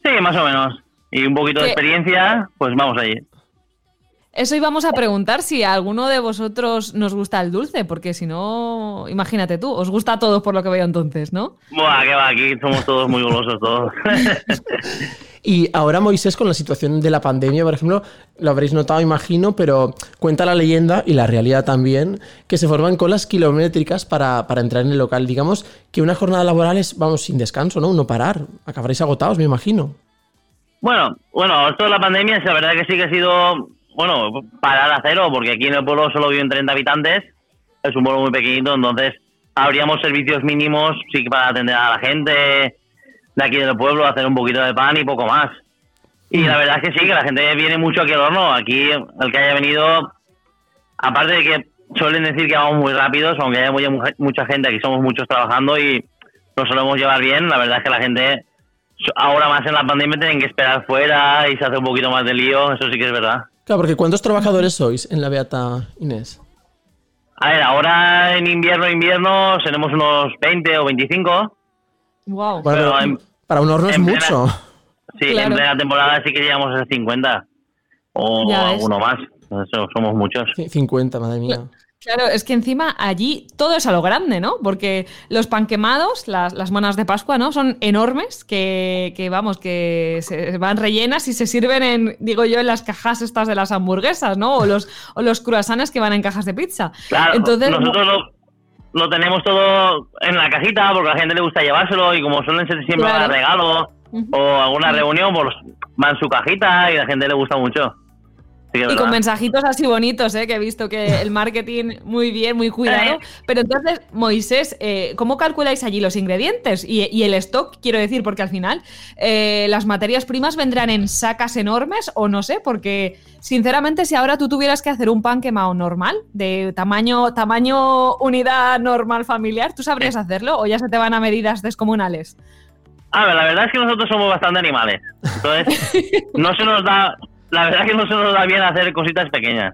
Sí, más o menos. Y un poquito de experiencia, pues vamos allí. Eso íbamos a preguntar si a alguno de vosotros nos gusta el dulce, porque si no, imagínate tú, os gusta a todos por lo que veo entonces, ¿no? Buah, que va, aquí somos todos muy golosos todos. *laughs* Y ahora Moisés con la situación de la pandemia, por ejemplo, lo habréis notado, imagino, pero cuenta la leyenda y la realidad también, que se forman colas kilométricas para, para entrar en el local. Digamos que una jornada laboral es, vamos, sin descanso, ¿no? No parar. Acabaréis agotados, me imagino. Bueno, bueno, esto de la pandemia, la verdad que sí que ha sido, bueno, parar a cero, porque aquí en el pueblo solo viven 30 habitantes, es un pueblo muy pequeñito, entonces habríamos servicios mínimos, sí para atender a la gente de aquí del pueblo, hacer un poquito de pan y poco más. Y la verdad es que sí, que la gente viene mucho aquí al horno, aquí el que haya venido, aparte de que suelen decir que vamos muy rápidos, aunque haya mucha, mucha gente, aquí somos muchos trabajando y nos solemos llevar bien, la verdad es que la gente ahora más en la pandemia tienen que esperar fuera y se hace un poquito más de lío, eso sí que es verdad. Claro, porque ¿cuántos trabajadores sois en la Beata Inés? A ver, ahora en invierno, invierno, tenemos unos 20 o 25. Wow. Bueno, Pero pero en- para un horno es plena- mucho. Sí, Claro. en plena temporada sí que llegamos a 50. O Ya ves. alguno más. Eso, somos muchos. Sí, 50, madre mía. Claro, es que encima allí todo es a lo grande, ¿no? Porque los pan quemados, las, las monas de Pascua, ¿no? Son enormes, que, que, vamos, que se van rellenas y se sirven en, digo yo, en las cajas estas de las hamburguesas, ¿no? O los, o los que van en cajas de pizza. Claro, Entonces, nosotros lo, lo tenemos todo en la cajita porque a la gente le gusta llevárselo y como suelen ser siempre Claro. para regalo Ujú. o alguna reunión, pues va en su cajita y a la gente le gusta mucho. Sí Y con mensajitos así bonitos, ¿eh? que he visto que el marketing muy bien, muy cuidado. *laughs* Eh. Pero entonces, Moisés, eh, ¿cómo calculáis allí los ingredientes y, y el stock? Quiero decir, porque al final eh, las materias primas vendrán en sacas enormes o no sé, porque sinceramente si ahora tú tuvieras que hacer un pan quemado normal, de tamaño, tamaño unidad normal familiar, ¿tú sabrías hacerlo o ya se te van a medidas descomunales? A ver, la verdad es que nosotros somos bastante animales. Entonces, *laughs* no se nos da. La verdad es que no se nos da bien hacer cositas pequeñas.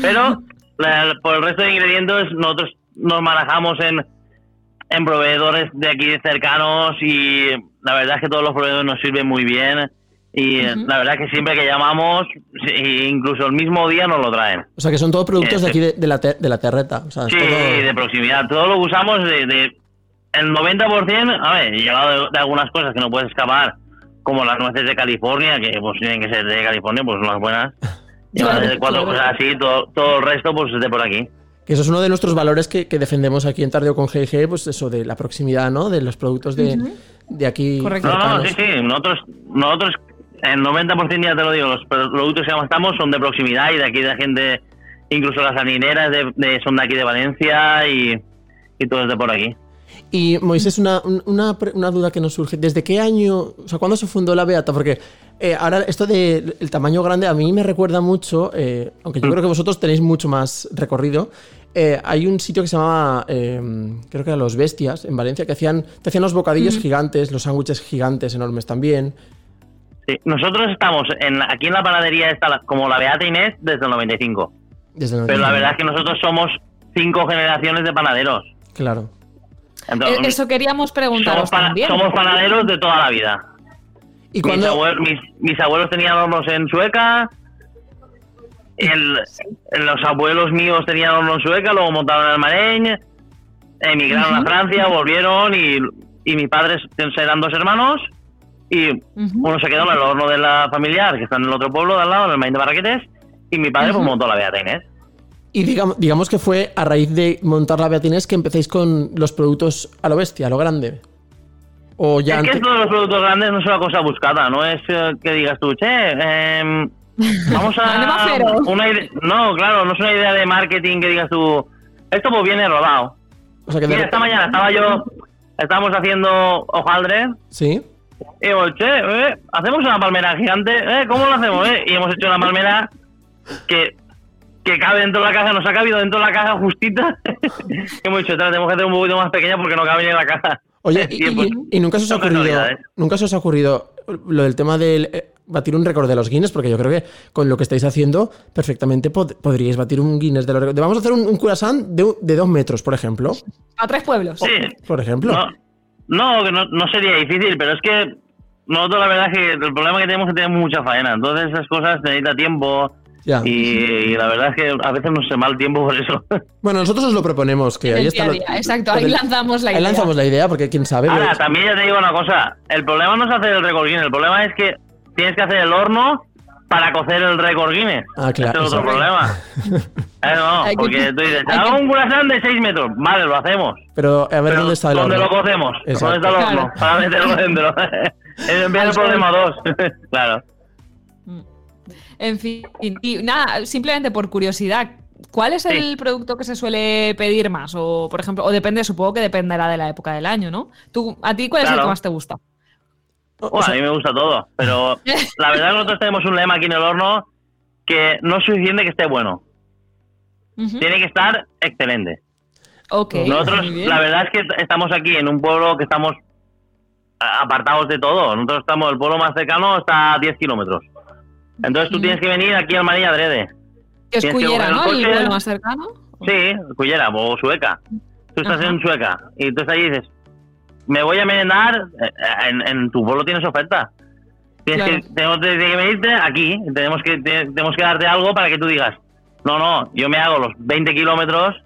Pero, *laughs* la- por el resto de ingredientes, nosotros nos manejamos en, en proveedores de aquí cercanos y la verdad es que todos los proveedores nos sirven muy bien. Y eh, la verdad es que siempre que llamamos, sí, incluso el mismo día nos lo traen. O sea que son todos productos de aquí de, de la, ter- de la terreta. O sea, es Sí, todo- de proximidad. Todo lo que usamos de, de- el 90%, a ver, llegado de, de algunas cosas que no puedes escapar, como las nueces de California, que pues tienen que ser de California, pues son las buenas. Y Claro, de cuatro claro. cosas así, todo, todo el resto pues es de por aquí. Que eso es uno de nuestros valores que, que defendemos aquí en Tardeo con GG, pues eso de la proximidad, ¿no? De los productos de, de aquí. Correcto. No, no, sí, sí, nosotros, nosotros el 90% ya te lo digo, los productos que gastamos son de proximidad y de aquí de gente, incluso las harineras de, de- son de aquí de Valencia y, y todo es de por aquí. Y Moisés, una, un- una, una duda que nos surge. ¿Desde qué año, o sea, cuándo se fundó la Beata? Porque eh, ahora esto del el tamaño grande a mí me recuerda mucho, eh, aunque yo creo que vosotros tenéis mucho más recorrido. eh, hay un sitio que se llamaba, eh, creo que era Los Bestias, en Valencia, que hacían, te hacían los bocadillos gigantes, los sándwiches gigantes enormes también. Sí, nosotros estamos en, aquí en la panadería está como la Beata Inés desde el 95. Desde el Pero la 95. verdad es que nosotros somos cinco generaciones de panaderos. Claro. Entonces, Eh, Eso queríamos somos, preguntaros pana- también. somos panaderos de toda la vida. Y Mis, cuando. abue- mis, mis abuelos tenían hornos en Sueca. el- los abuelos míos tenían horno en Sueca, luego montaron en Almareñ. Emigraron a Francia, volvieron y, y mis padres eran dos hermanos. Y uno se quedó en el horno de la familiar, que está en el otro pueblo de al lado, en el Maín de Barraquetes. Y mi padre pues montó la Beata Inés. Y digamos, digamos que fue a raíz de montar la Beata Inés que empecéis con los productos a lo bestia, a lo grande. O ya es que esto de los productos grandes no es una cosa buscada, no es eh, que digas tú, che, em, *laughs* vamos a... Una ide- no, claro, no es una idea de marketing que digas tú, esto pues viene rodado. o sea que Mira, esta mañana estaba yo, estábamos haciendo hojaldre, Sí. y digo, che, eh, hacemos una palmera gigante, eh, ¿cómo lo hacemos? eh? Y hemos hecho una palmera que, que cabe dentro de la caja, nos ha cabido dentro de la caja justita. *laughs* hemos dicho, "Ostras, tenemos que hacer un poquito más pequeña porque no cabe ni en la caja. Oye, *laughs* y, Y, y- y nunca se os ha ocurrido, casualidades. nunca se os ha ocurrido lo del tema del eh, batir un récord de los Guinness, porque yo creo que con lo que estáis haciendo, perfectamente pod- podríais batir un Guinness de los récords. Vamos a hacer un, un curasán de, de dos metros, por ejemplo. A tres pueblos. Sí. Por ejemplo. No, no, que no, no sería difícil, pero es que nosotros la verdad es que el problema que tenemos es que tenemos mucha faena. Entonces esas cosas necesita tiempo Ya. y, y la verdad es que a veces nos se mal tiempo por eso. *laughs* Bueno, nosotros os lo proponemos, que ahí está. lo- exacto, ahí lanzamos la ahí idea. lanzamos la idea, porque quién sabe. Ahora, pues- también ya te digo una cosa, el problema no es hacer el récord Guinness, el problema es que tienes que hacer el horno para cocer el récord Guinness. Ah, claro, Ese es otro eso. problema. *laughs* Eh, no, porque tú dices, hago que- un curasán de 6 metros, vale, lo hacemos. Pero a ver Pero, dónde está el ¿Dónde horno. lo cocemos? Exacto. ¿Dónde está el horno? Claro. Para meterlo dentro. *laughs* Viene el problema 2. claro. En fin, y nada, simplemente por curiosidad, ¿cuál es el producto que se suele pedir más? O, por ejemplo, o depende, supongo que dependerá de la época del año, ¿no? ¿Tú, ¿A ti cuál es el que más te gusta? O Bueno, sea, a mí me gusta todo, pero *laughs* la verdad que nosotros tenemos un lema aquí en el horno que no es suficiente que esté bueno, tiene que estar excelente. Ok, Nosotros, la verdad es que estamos aquí en un pueblo que estamos apartados de todo. Nosotros estamos, el pueblo más cercano está a 10 kilómetros. Entonces tú Mm. tienes que venir aquí al María Adrede. Que es que Cullera, ¿no? El pueblo más cercano. Sí, Cullera o Sueca. Tú estás Ajá. en Sueca y tú estás allí y dices, me voy a merendar, eh, en, en tu pueblo tienes oferta. Tienes Claro. que, tenemos que venirte aquí, tenemos que, te- tenemos que darte algo para que tú digas, no, no, yo me hago los 20 kilómetros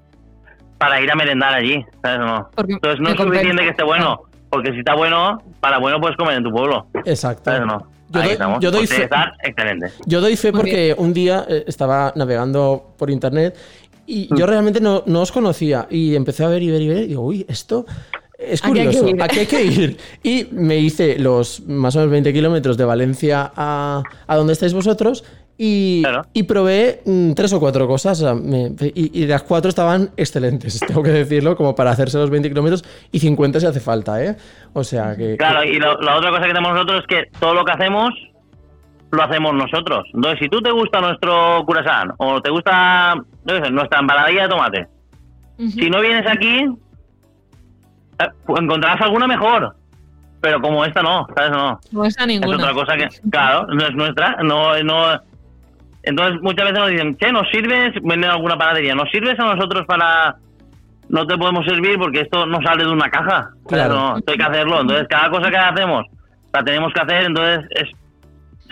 para ir a merendar allí. ¿sabes? No. Porque Entonces no es suficiente que esté bueno, porque si está bueno, para bueno puedes comer en tu pueblo. Exacto. ¿sabes? No. Yo Ahí doy- estamos. yo doy fe- que estar excelente. Yo doy fe Muy porque un día eh, estaba navegando por internet y Mm. yo realmente no, no os conocía y empecé a ver y ver y ver y digo, uy, esto es Aquí hay que curioso, ir. aquí hay que ir. Y me hice los más o menos 20 kilómetros de Valencia a, a donde estáis vosotros y, Claro. y probé mm, tres o cuatro cosas o sea, me- y, y las cuatro estaban excelentes, *laughs* tengo que decirlo, como para hacerse los 20 kilómetros y 50 si hace falta, ¿eh? O sea que... Claro, y lo- la otra cosa que tenemos nosotros es que todo lo que hacemos lo hacemos nosotros. Entonces, si tú te gusta nuestro curasán o te gusta sé, nuestra empanadilla de tomate, si no vienes aquí, eh, pues encontrarás alguna mejor. Pero como esta no, ¿sabes? No. No está Es ninguna. otra cosa que, claro, no es nuestra. No, no. Entonces, muchas veces nos dicen, che, ¿nos sirves? Venden alguna panadería, ¿nos sirves a nosotros para.? No te podemos servir porque esto no sale de una caja. Claro. No, esto hay que hacerlo. Entonces, cada cosa que hacemos la tenemos que hacer, entonces es,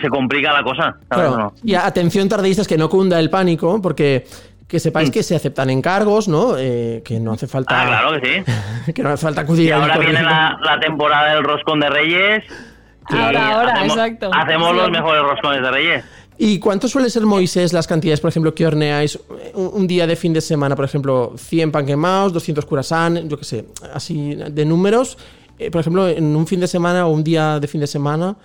se complica la cosa. ¿sabes? Claro. No. Y atención tardistas que no cunda el pánico, porque que sepáis Mm. que se aceptan encargos, ¿no? Eh, que no hace falta. Ah, claro que sí. *laughs* que no hace falta acudir Y ahora viene la, la temporada del roscón de Reyes. Ahora, ahora, hacemos, exacto. Hacemos Sí. los mejores roscones de Reyes. ¿Y cuánto suele ser, Moisés, las cantidades, por ejemplo, que horneáis un, un día de fin de semana? Por ejemplo, 100 pan quemados, 200 curasán, yo qué sé, así de números. Eh, por ejemplo, en un fin de semana o un día de fin de semana,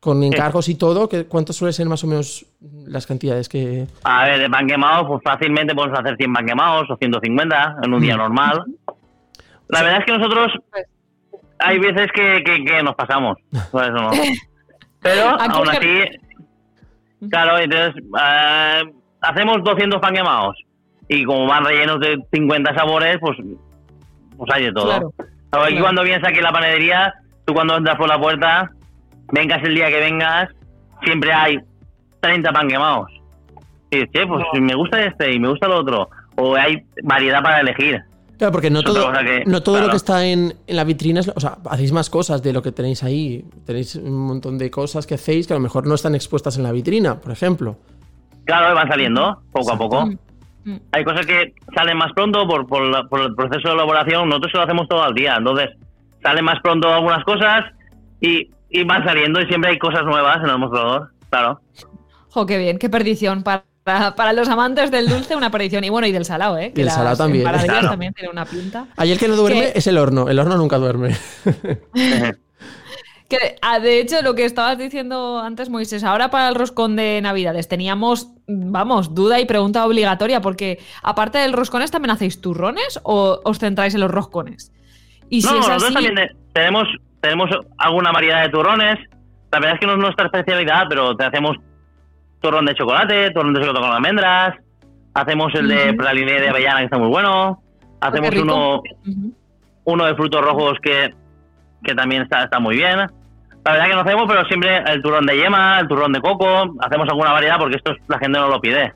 con encargos y todo, ¿qué- ¿cuánto suele ser más o menos las cantidades que...? A ver, de pan quemados, pues fácilmente podemos hacer 100 pan quemados o 150 en un día normal. La verdad es que nosotros hay veces que, que- que nos pasamos, por eso no. *laughs* Pero aún así, claro, entonces eh, hacemos 200 pan quemados y como van rellenos de 50 sabores, pues, pues hay de todo. Claro. Ahora, Aquí Claro. cuando vienes aquí a la panadería, tú cuando entras por la puerta, vengas el día que vengas, siempre hay 30 pan quemados. Y dices, che, pues me gusta este y me gusta el otro. O hay variedad para elegir. Claro, porque no Es todo, que- no todo lo que está en, en la vitrina es... O sea, hacéis más cosas de lo que tenéis ahí. Tenéis un montón de cosas que hacéis que a lo mejor no están expuestas en la vitrina, por ejemplo. Claro, van saliendo poco a poco. Mm, mm. Hay cosas que salen más pronto por, por, la- por el proceso de elaboración. Nosotros lo hacemos todo al día. Entonces, salen más pronto algunas cosas y, y van saliendo y siempre hay cosas nuevas en el mostrador. Claro. Jo, qué bien, qué perdición. Para, para los amantes del dulce, una perdición. Y bueno, y del salado, ¿eh? Y del salado también, Claro. también tiene una pinta. Ahí el que no duerme es el horno. El horno nunca duerme. *laughs* Que, ah, de hecho, lo que estabas diciendo antes, Moisés, ahora para el roscón de Navidades teníamos, vamos, duda y pregunta obligatoria, porque aparte del roscones, ¿también hacéis turrones o os centráis en los roscones? Y si no, es nosotros así, también te- tenemos, tenemos alguna variedad de turrones. La verdad es que no es nuestra especialidad, pero te hacemos turrón de chocolate, turrón de chocolate con almendras, hacemos el de praliné de avellana que está muy bueno, hacemos rico. uno, uno de frutos rojos que, que también está, está muy bien. La verdad que no hacemos, pero siempre el turrón de yema, el turrón de coco, hacemos alguna variedad porque esto es- la gente no lo pide.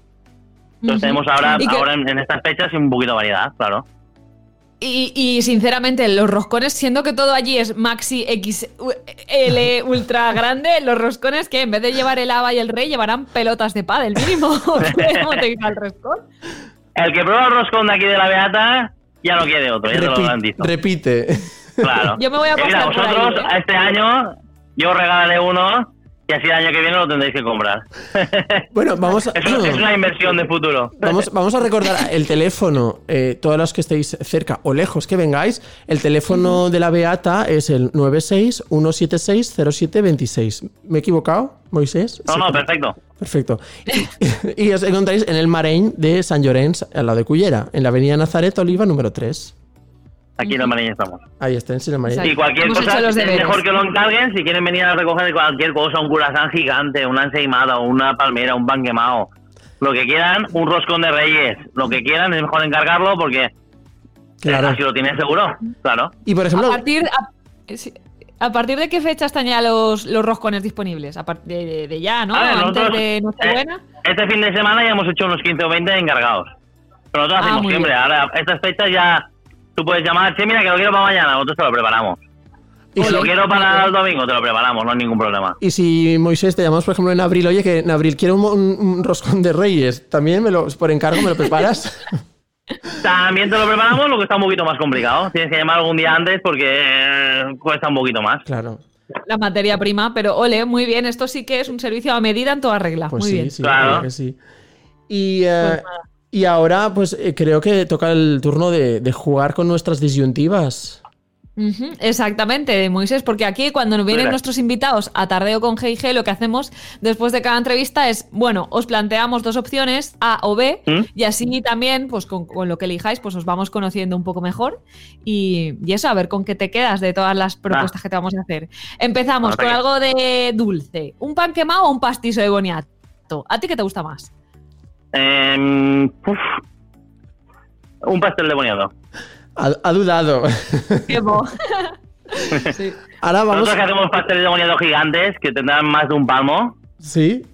Entonces tenemos ahora, ahora en, en estas fechas un poquito de variedad, claro. Y, y, sinceramente, los roscones, siendo que todo allí es maxi XL ultra grande, los roscones que en vez de llevar el haba y el rey llevarán pelotas de pádel mínimo. *laughs* ¿Cómo te diga el roscón? El que prueba el roscón de aquí de la Beata ya no quiere otro, ya te lo Repi- garantizo. repite. Claro. Yo me voy a mira, pasar por ahí, vosotros ¿eh? este año yo regalaré uno y así el año que viene lo tendréis que comprar. *laughs* Bueno, vamos a... es, una- es una inversión de futuro. Vamos, vamos a recordar el teléfono, eh, todos los que estéis cerca o lejos que vengáis, el teléfono de la Beata es el 96-176-0726. ¿Me he equivocado, Moisés? No, Sí, no, perfecto. Perfecto. Y, *laughs* y os encontráis en el Marein de San Llorenç, al lado de Cullera, en la avenida Nazaret Oliva número 3. Aquí en el Marín estamos. Ahí está, en el Marein. Exacto. Y cualquier Hemos cosa es mejor que lo encarguen si quieren venir a recoger cualquier cosa, un curasán gigante, una ensaimada, una palmera, un pan quemado. Lo que quieran, un roscón de reyes. Lo que quieran es mejor encargarlo porque Claro. así lo tienes seguro. Claro. Y por A ejemplo, partir, a, sí, ¿a partir de qué fecha están ya los, los roscones disponibles? A partir de, de- de ya, ¿no? Ver, Antes nosotros, de Nochebuena. eh, este fin de semana ya hemos hecho unos 15 o 20 encargados. Pero nosotros Ah, hacemos siempre. bien. Ahora, estas fechas ya tú puedes llamar, che, mira que lo quiero para mañana, nosotros te lo preparamos. y O si, lo quiero para el domingo, te lo preparamos, no hay ningún problema. y si, Moisés te llamamos, por ejemplo, en abril, oye, que en abril quiero un, un- un roscón de Reyes, ¿también me lo, por encargo me lo preparas? *laughs* También te lo preparamos, lo que está un poquito más complicado. Tienes que llamar algún día antes porque eh, cuesta un poquito más. claro. La materia prima, pero ole, muy bien. Esto sí que es un servicio a medida en toda regla. Pues muy sí, bien. sí, Claro. claro que sí. Y, eh, Pues. Y ahora, pues eh, creo que toca el turno de, de jugar con nuestras disyuntivas. Exactamente, Moisés, porque aquí cuando nos vienen Mira. nuestros invitados a Tardeo con G&G, lo que hacemos después de cada entrevista es, bueno, os planteamos dos opciones, A o B, ¿Mm? y así también, pues con, con lo que elijáis, pues os vamos conociendo un poco mejor. Y, y eso, a ver con qué te quedas de todas las propuestas que te vamos a hacer. Empezamos con algo de dulce. ¿Un pan quemado o un pastizo de boniato? ¿A ti qué te gusta más? Em, uf. un pastel de boniato. Ha, ha dudado. *laughs* Sí. Ahora vamos. Nosotros que hacemos pasteles de boniato gigantes que tendrán más de un palmo Sí.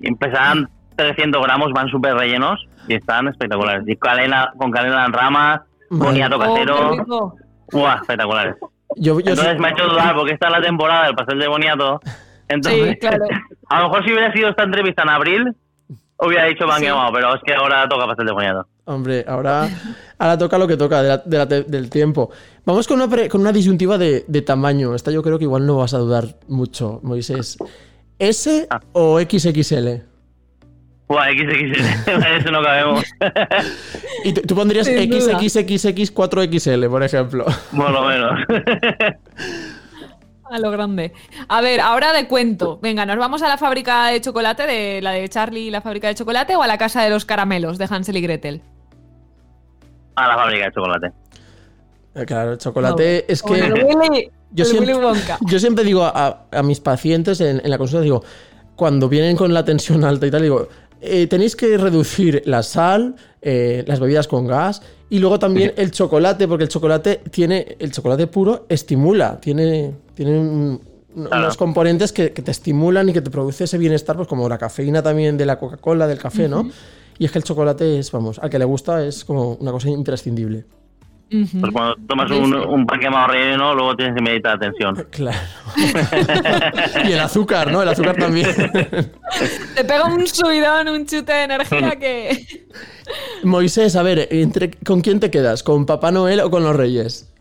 y pesarán 300 gramos, van súper rellenos y están espectaculares. Y canela, con canela en rama, Vale. boniato Oh, casero. Espectaculares. Yo, yo Entonces me ha hecho dudar porque esta es la temporada del pastel de boniato. Entonces, Sí, claro. *laughs* a lo mejor si hubiera sido esta entrevista en abril, hubiera dicho pan Sí. quemado, pero es que ahora toca pastel de boniato. Hombre, ahora, ahora toca lo que toca de la- de la te- del tiempo. Vamos con una, pre- con una disyuntiva de, de tamaño. Esta yo creo que igual no vas a dudar mucho, Moisés. ¿S Ah. o XXL? Buah, XXL, *laughs* eso no cabemos. *laughs* Y tú, pondrías Sin duda. XXX4XL, por ejemplo. Por lo menos. *laughs* A lo grande. A ver, ahora de cuento. Venga, ¿nos vamos a la fábrica de chocolate, de la de Charlie y la fábrica de chocolate, o a la casa de los caramelos de Hansel y Gretel? A la fábrica de chocolate. Eh, Claro, el chocolate es Como el que... Willy, *laughs* Yo el siempre, Willy Wonka. *laughs* yo siempre digo a, a mis pacientes en, en la consulta, digo, cuando vienen con la tensión alta y tal, digo, eh, tenéis que reducir la sal, eh, las bebidas con gas y luego también el chocolate, porque el chocolate tiene, el chocolate puro estimula, tiene, tiene un- Claro. unos componentes que, que te estimulan y que te produce ese bienestar, pues como la cafeína también de la Coca-Cola, del café, ¿no? Y es que el chocolate es, vamos, al que le gusta es como una cosa imprescindible. Pues cuando tomas un, sí. un pan quemado relleno, luego tienes que meditar atención. *laughs* Claro. *laughs* y el azúcar, ¿no? El azúcar también. *laughs* Te pega un subidón, un chute de energía que. Moisés, a ver, entre, ¿con quién te quedas? ¿Con Papá Noel o con los Reyes?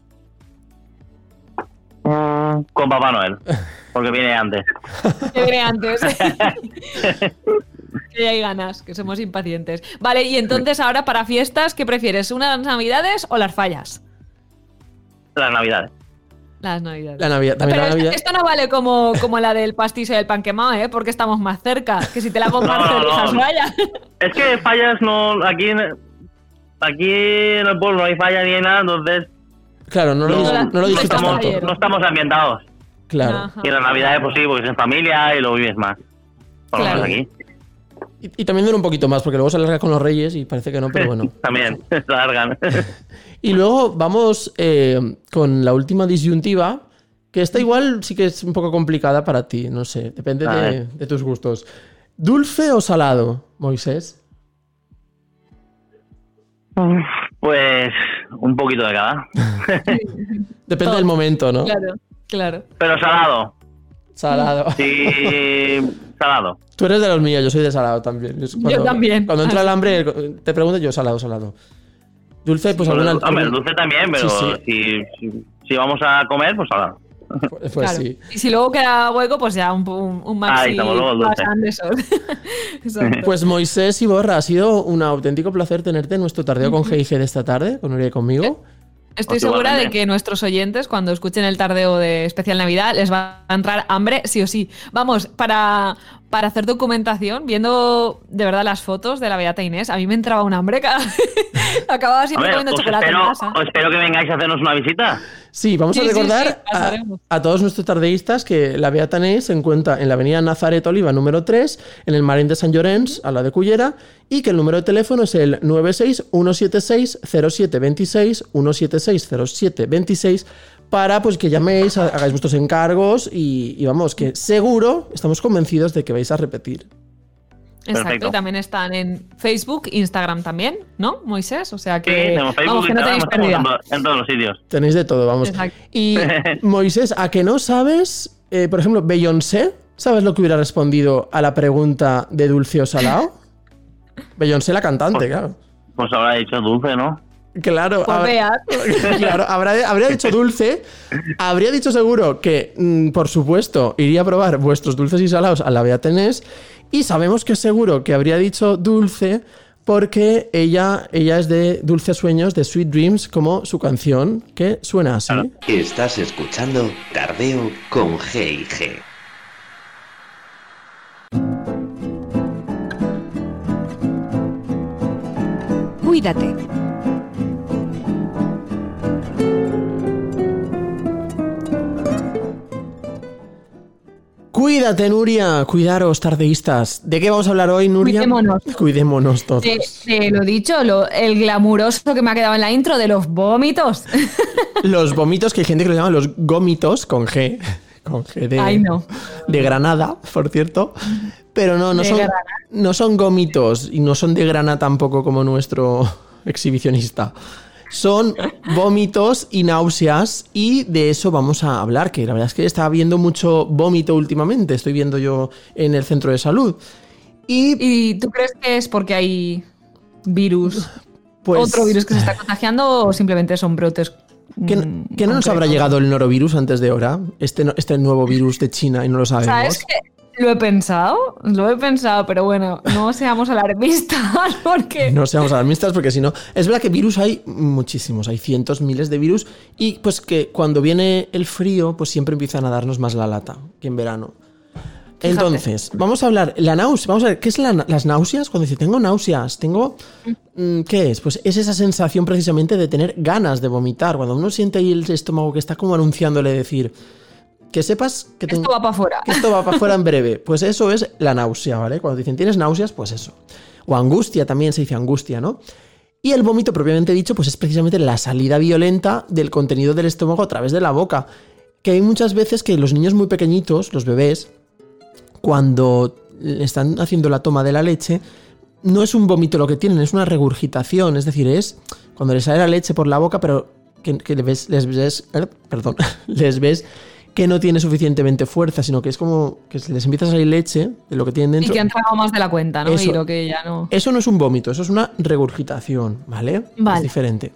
Con Papá Noel, porque viene antes. que viene antes. Que ya hay ganas, que somos impacientes. Vale, y entonces ahora para fiestas, ¿qué prefieres? ¿Unas navidades o las fallas? Las navidades. Las navidades. La Navidad, también Pero la esto, Navidad. esto no vale como, como la del pastizo y el pan quemado, ¿eh? Porque estamos más cerca. Que si te la hago más no, cerca, no. vaya. Es que fallas no. Aquí en, aquí en el pueblo no hay falla ni nada, entonces Claro, no lo, no lo disfrutas estamos, tanto. no estamos ambientados. Claro. Ajá. Y en las navidades, pues sí, porque es en familia y lo vives más. Por lo Claro. menos aquí. Y, y también dura un poquito más, porque luego se alarga con los Reyes y parece que no, pero bueno. *laughs* También, *laughs* se largan. *laughs* Y luego vamos eh, con la última disyuntiva, Que esta igual sí que es un poco complicada para ti, no sé, depende A de, tus gustos. ¿Dulce o salado, Moisés? Pues un poquito de cada. Depende Todo. del momento, ¿no? Claro, claro. Pero salado. Salado. Sí, salado. Tú eres de los míos, yo soy de salado también. Yo, también. Cuando entra el hambre, te pregunto yo salado, salado. Dulce, pues alguna. Hombre, dulce también, pero Sí, Si, si, si vamos a comer, pues salado. Pues claro. sí. Y si luego queda hueco, pues ya un, un, un maxi Ahí. *laughs* Pues Moisés y Borra, ha sido un auténtico placer tenerte en nuestro tardeo con GIG de esta tarde, con Nuria y conmigo. Estoy segura de que nuestros oyentes, cuando escuchen el tardeo de especial Navidad, les va a entrar hambre sí o sí. Vamos, para, para hacer documentación, viendo de verdad las fotos de la Beata Inés, a mí me entraba un hambre cada... *laughs* Acababa siempre comiendo os chocolate espero, en casa. os espero que vengáis a hacernos una visita. Sí, vamos Sí, a recordar sí, a, todos nuestros tardeístas que la Beata Inés se encuentra en la avenida Nazaret Oliva número 3, en el Marín de Sant Llorenç, a la de Cullera, y que el número de teléfono es el 961760726, 1760726, para pues que llaméis, ha- hagáis vuestros encargos y, y vamos, que seguro, estamos convencidos de que vais a repetir. Exacto, Perfecto. y también están en Facebook, Instagram también, ¿no, Moisés? O sea Sí, que, tenemos Facebook, vamos, que no Instagram, tenéis estamos pérdida. en, to- en todos los sitios. Tenéis de todo, vamos. Exacto. Y *laughs* Moisés, ¿a que no sabes, eh, por ejemplo, Beyoncé? ¿Sabes lo que hubiera respondido a la pregunta de dulce o salado? *laughs* Beyoncé, la cantante, claro. Pues habrá dicho dulce, ¿no? Claro, Pues habrá- veas. *laughs* claro, habrá- habría dicho dulce, habría dicho seguro que, mm, por supuesto, iría a probar vuestros dulces y salados a la Beatenés y sabemos que seguro que habría dicho dulce porque ella, ella es de Dulces Sueños, de Sweet Dreams, como su canción, que suena así. Claro. Estás escuchando Tardeo con G&G. Cuídate. Cuídate, Nuria. Cuidaros, tardeístas. ¿De qué vamos a hablar hoy, Nuria? Cuidémonos. Cuidémonos todos. Te, te lo dicho, lo- el glamuroso que me ha quedado en la intro de los vómitos. *laughs* Los vómitos, que hay gente que los llama los gómitos, con G. Con G de, Ay, no. de Granada, por cierto. Pero no, no De son, Granada. no son gómitos y no son de grana tampoco como nuestro exhibicionista. Son vómitos y náuseas y de eso vamos a hablar, que la verdad es que está habiendo mucho vómito últimamente, estoy viendo yo en el centro de salud. Y ¿Y tú crees que es porque hay virus? pues... ¿Otro virus que se está contagiando o simplemente son brotes? ¿Que, mm, que no nos habrá llegado el norovirus antes de ahora? Este, este nuevo virus de China y no lo sabemos. ¿Sabes qué? Lo he pensado, lo he pensado, pero bueno, no seamos alarmistas *laughs* porque... No seamos alarmistas porque si no... Es verdad que virus hay muchísimos, hay cientos, miles de virus y pues que cuando viene el frío pues siempre empiezan a darnos más la lata que en verano. Entonces, vamos a hablar, la náusea, vamos a ver, ¿qué es la- las náuseas? Cuando dice, tengo náuseas, tengo... mm, ¿Qué es? Pues es esa sensación precisamente de tener ganas de vomitar, cuando uno siente ahí el estómago que está como anunciándole decir, que sepas que tengo... Esto va para afuera. esto va para afuera en breve. Pues eso es la náusea, ¿vale? Cuando dicen tienes náuseas, pues eso. O angustia, también se dice angustia, ¿no? Y el vómito, propiamente dicho, pues es precisamente la salida violenta del contenido del estómago a través de la boca. Que hay muchas veces que los niños muy pequeñitos, los bebés, cuando están haciendo la toma de la leche, no es un vómito lo que tienen, es una regurgitación. Es decir, es cuando les sale la leche por la boca, pero que, que les ves, les ves, eh, perdón, *laughs* les ves que no tiene suficientemente fuerza, sino que es como que les empieza a salir leche de lo que tienen Y dentro. que han tragado más de la cuenta, ¿no? Eso. Y lo que ya no... Eso no es un vómito, eso es una regurgitación, ¿vale? Vale. Es diferente.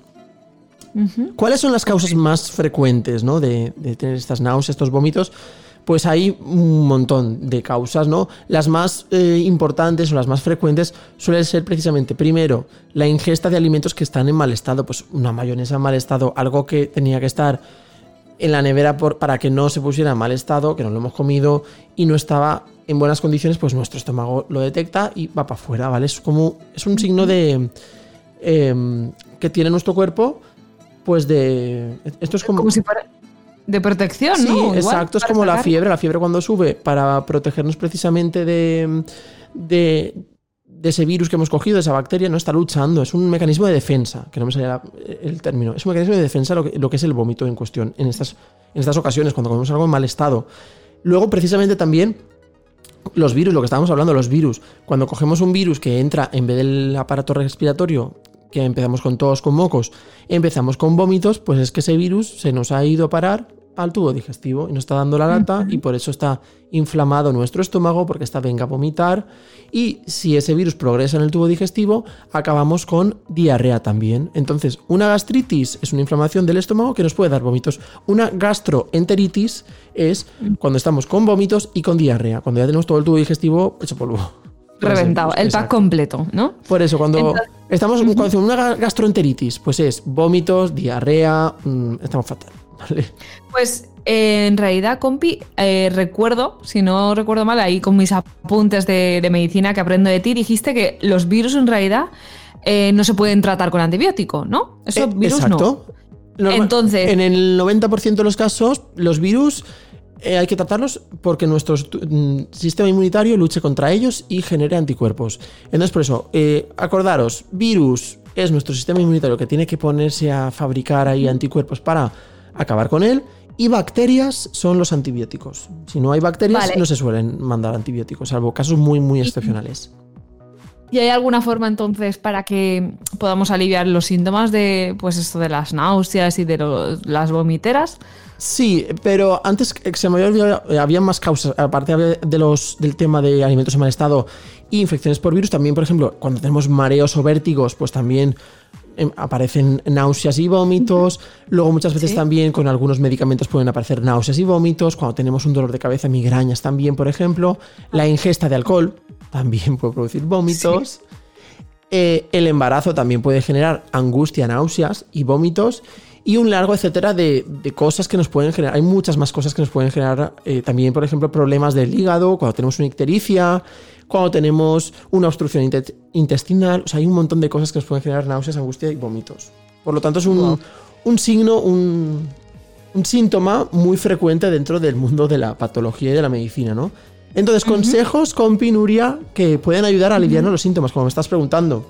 ¿Cuáles son las causas más frecuentes ¿no? de, de tener estas náuseas, estos vómitos? Pues hay un montón de causas, ¿no? Las más eh, importantes o las más frecuentes suelen ser precisamente, primero, la ingesta de alimentos que están en mal estado, pues una mayonesa en mal estado, algo que tenía que estar en la nevera por- para que no se pusiera en mal estado, que no lo hemos comido y no estaba en buenas condiciones, pues nuestro estómago lo detecta y va para afuera, ¿vale? Es como, es un signo de em, que tiene nuestro cuerpo, pues de... Esto es como... Como si fuera de protección, Sí, ¿no? Igual, exacto, es como la fiebre, la fiebre cuando sube para protegernos precisamente de, de, de ese virus que hemos cogido, esa bacteria, no está luchando, es un mecanismo de defensa, que no me salía el término, es un mecanismo de defensa lo que, lo que es el vómito en cuestión en estas, en estas ocasiones, cuando comemos algo en mal estado. Luego, precisamente también, los virus, lo que estábamos hablando, los virus. Cuando cogemos un virus que entra en vez del aparato respiratorio, que empezamos con tos, con mocos, empezamos con vómitos, pues es que ese virus se nos ha ido a parar al tubo digestivo y nos está dando la lata y por eso está inflamado nuestro estómago porque está venga a vomitar y si ese virus progresa en el tubo digestivo acabamos con diarrea también. Entonces una gastritis es una inflamación del estómago que nos puede dar vómitos. Una gastroenteritis es cuando estamos con vómitos y con diarrea, cuando ya tenemos todo el tubo digestivo hecho polvo. *laughs* Reventado, el pack Exacto. completo, ¿no? Por eso, cuando Entonces- estamos hacemos una ga- gastroenteritis, pues es vómitos, diarrea, mm, estamos fatal. ¿Vale? Pues eh, en realidad, compi, eh, recuerdo, si no recuerdo mal, ahí con mis apuntes de, de medicina que aprendo de ti, dijiste que los virus en realidad eh, no se pueden tratar con antibiótico, ¿no? Eso virus exacto. Norma- Entonces- En el 90% de los casos, los virus hay que tratarlos porque nuestro mm, sistema inmunitario luche contra ellos y genere anticuerpos. Entonces, por eso, eh, acordaros, virus es nuestro sistema inmunitario que tiene que ponerse a fabricar ahí anticuerpos para acabar con él. Y bacterias son los antibióticos. Si no hay bacterias, Vale. no se suelen mandar antibióticos, salvo casos muy, muy excepcionales. ¿Y hay alguna forma entonces para que podamos aliviar los síntomas de, pues esto de las náuseas y de los- las vomiteras? Sí, pero antes se me había olvidado, eh, había más causas, aparte de los, del tema de alimentos en mal estado y infecciones por virus, también, por ejemplo, cuando tenemos mareos o vértigos, pues también aparecen náuseas y vómitos. Luego muchas veces Sí. también con algunos medicamentos pueden aparecer náuseas y vómitos. Cuando tenemos un dolor de cabeza, migrañas también, por ejemplo. La ingesta de alcohol también *laughs* puede producir vómitos. Eh, el embarazo también puede generar angustia, náuseas y vómitos. Y un largo etcétera de, de cosas que nos pueden generar. Hay muchas más cosas que nos pueden generar eh, también, por ejemplo, problemas del hígado, cuando tenemos una ictericia, cuando tenemos una obstrucción inte- intestinal. O sea, hay un montón de cosas que nos pueden generar náuseas, angustia y vómitos. Por lo tanto, es un, un signo, un, un síntoma muy frecuente dentro del mundo de la patología y de la medicina, ¿no? Entonces, consejos con Pinuria que pueden ayudar a aliviar los síntomas, como me estás preguntando.